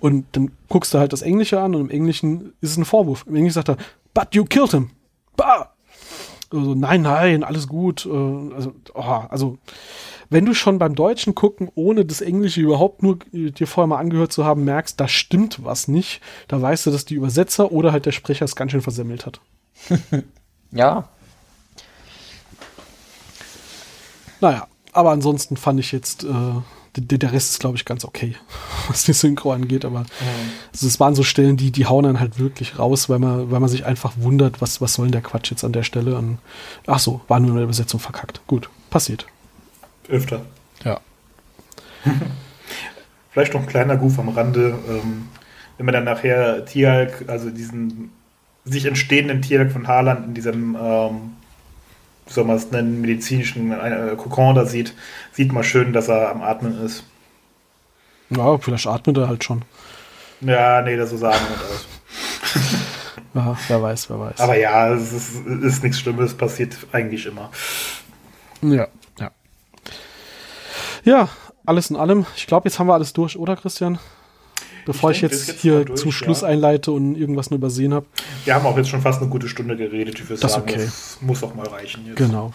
Und dann guckst du halt das Englische an und im Englischen ist es ein Vorwurf. Im Englischen sagt er, but you killed him. Bah! Also, nein, nein, alles gut. Äh, also, oh, also, wenn du schon beim Deutschen gucken, ohne das Englische überhaupt nur dir vorher mal angehört zu haben, merkst, da stimmt was nicht, da weißt du, dass die Übersetzer oder halt der Sprecher es ganz schön versemmelt hat. ja. Naja, aber ansonsten fand ich jetzt äh, der, der Rest ist, glaube ich, ganz okay, was die Synchro angeht, aber mhm. also es waren so Stellen, die, die hauen dann halt wirklich raus, weil man, weil man sich einfach wundert, was, was soll denn der Quatsch jetzt an der Stelle an. Ach so, war nur eine Übersetzung verkackt. Gut, passiert. Öfter. Ja. Vielleicht noch ein kleiner Goof am Rande. Ähm, wenn man dann nachher Tierhalk, also diesen sich entstehenden Tierhalk von Haaland in diesem, ähm, soll man es nennen, medizinischen äh, Kokon da sieht, sieht man schön, dass er am Atmen ist. Ja, vielleicht atmet er halt schon. Ja, nee, das so sagen wir aus. ja, wer weiß, wer weiß. Aber ja, es ist, ist nichts Schlimmes, passiert eigentlich immer. Ja, ja. Ja, alles in allem. Ich glaube, jetzt haben wir alles durch, oder Christian? Bevor ich, ich jetzt, jetzt, hier durch, zum Schluss ja. einleite und irgendwas nur übersehen habe. Wir haben auch jetzt schon fast eine gute Stunde geredet. Ich würde das sagen, okay. das muss auch mal reichen jetzt. Genau.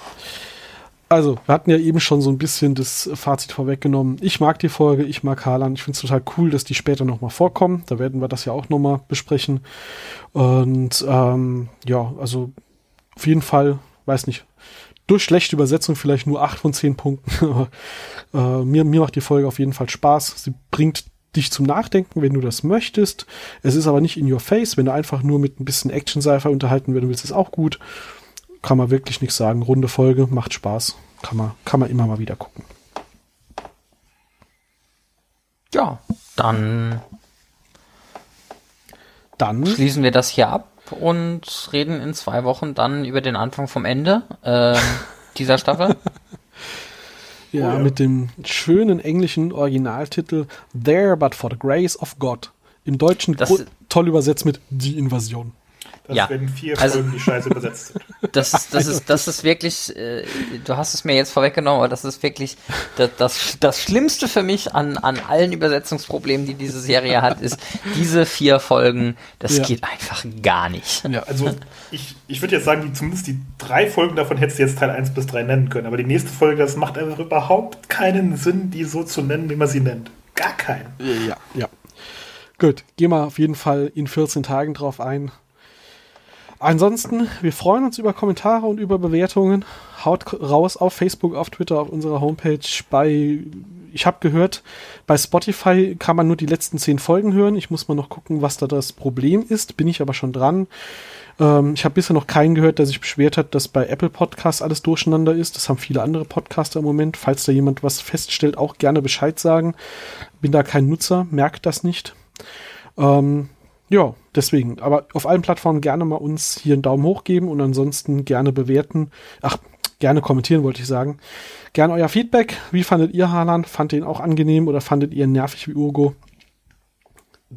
Also, wir hatten ja eben schon so ein bisschen das Fazit vorweggenommen. Ich mag die Folge, ich mag Haaland. Ich finde es total cool, dass die später nochmal vorkommen. Da werden wir das ja auch nochmal besprechen. Und ähm, ja, also auf jeden Fall, weiß nicht, durch schlechte Übersetzung vielleicht nur 8 von 10 Punkten. äh, mir, mir macht die Folge auf jeden Fall Spaß. Sie bringt dich zum Nachdenken, wenn du das möchtest. Es ist aber nicht in your face. Wenn du einfach nur mit ein bisschen Action-Sci-Fi unterhalten werden willst, ist auch gut. Kann man wirklich nichts sagen. Runde Folge, macht Spaß. Kann man, kann man immer mal wieder gucken. Ja, dann, dann schließen wir das hier ab und reden in zwei Wochen dann über den Anfang vom Ende äh, dieser Staffel. Ja, oh, ja, mit dem schönen englischen Originaltitel There But For the Grace of God. Im Deutschen das, toll übersetzt mit Die Invasion. Das ja. wenn vier also, Folgen die Scheiße übersetzt sind. Das, das, ist, das ist wirklich, äh, du hast es mir jetzt vorweggenommen, aber das ist wirklich das, das, das Schlimmste für mich an, an allen Übersetzungsproblemen, die diese Serie hat, ist diese vier Folgen, das ja. geht einfach gar nicht. Ja, also ich, ich würde jetzt sagen, die, zumindest die drei Folgen davon hättest du jetzt Teil 1 bis 3 nennen können, aber die nächste Folge, das macht einfach überhaupt keinen Sinn, die so zu nennen, wie man sie nennt. Gar keinen. Ja, ja. Gut, gehen wir auf jeden Fall in 14 Tagen drauf ein. Ansonsten, wir freuen uns über Kommentare und über Bewertungen. Haut raus auf Facebook, auf Twitter, auf unserer Homepage. Bei, ich habe gehört, bei Spotify kann man nur die letzten zehn Folgen hören. Ich muss mal noch gucken, was da das Problem ist. Bin ich aber schon dran. Ähm, ich habe bisher noch keinen gehört, der sich beschwert hat, dass bei Apple Podcasts alles durcheinander ist. Das haben viele andere Podcaster im Moment. Falls da jemand was feststellt, auch gerne Bescheid sagen. Bin da kein Nutzer, merkt das nicht. Ähm, ja, deswegen. Aber auf allen Plattformen gerne mal uns hier einen Daumen hoch geben und ansonsten gerne bewerten. Ach, gerne kommentieren, wollte ich sagen. Gerne euer Feedback. Wie fandet ihr Haaland? Fand ihr ihn auch angenehm oder fandet ihr ihn nervig wie Urgo?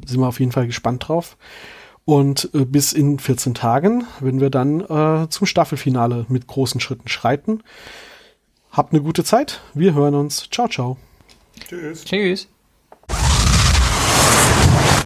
Sind wir auf jeden Fall gespannt drauf. Und äh, bis in 14 Tagen, wenn wir dann äh, zum Staffelfinale mit großen Schritten schreiten. Habt eine gute Zeit. Wir hören uns. Ciao, ciao. Tschüss. Tschüss.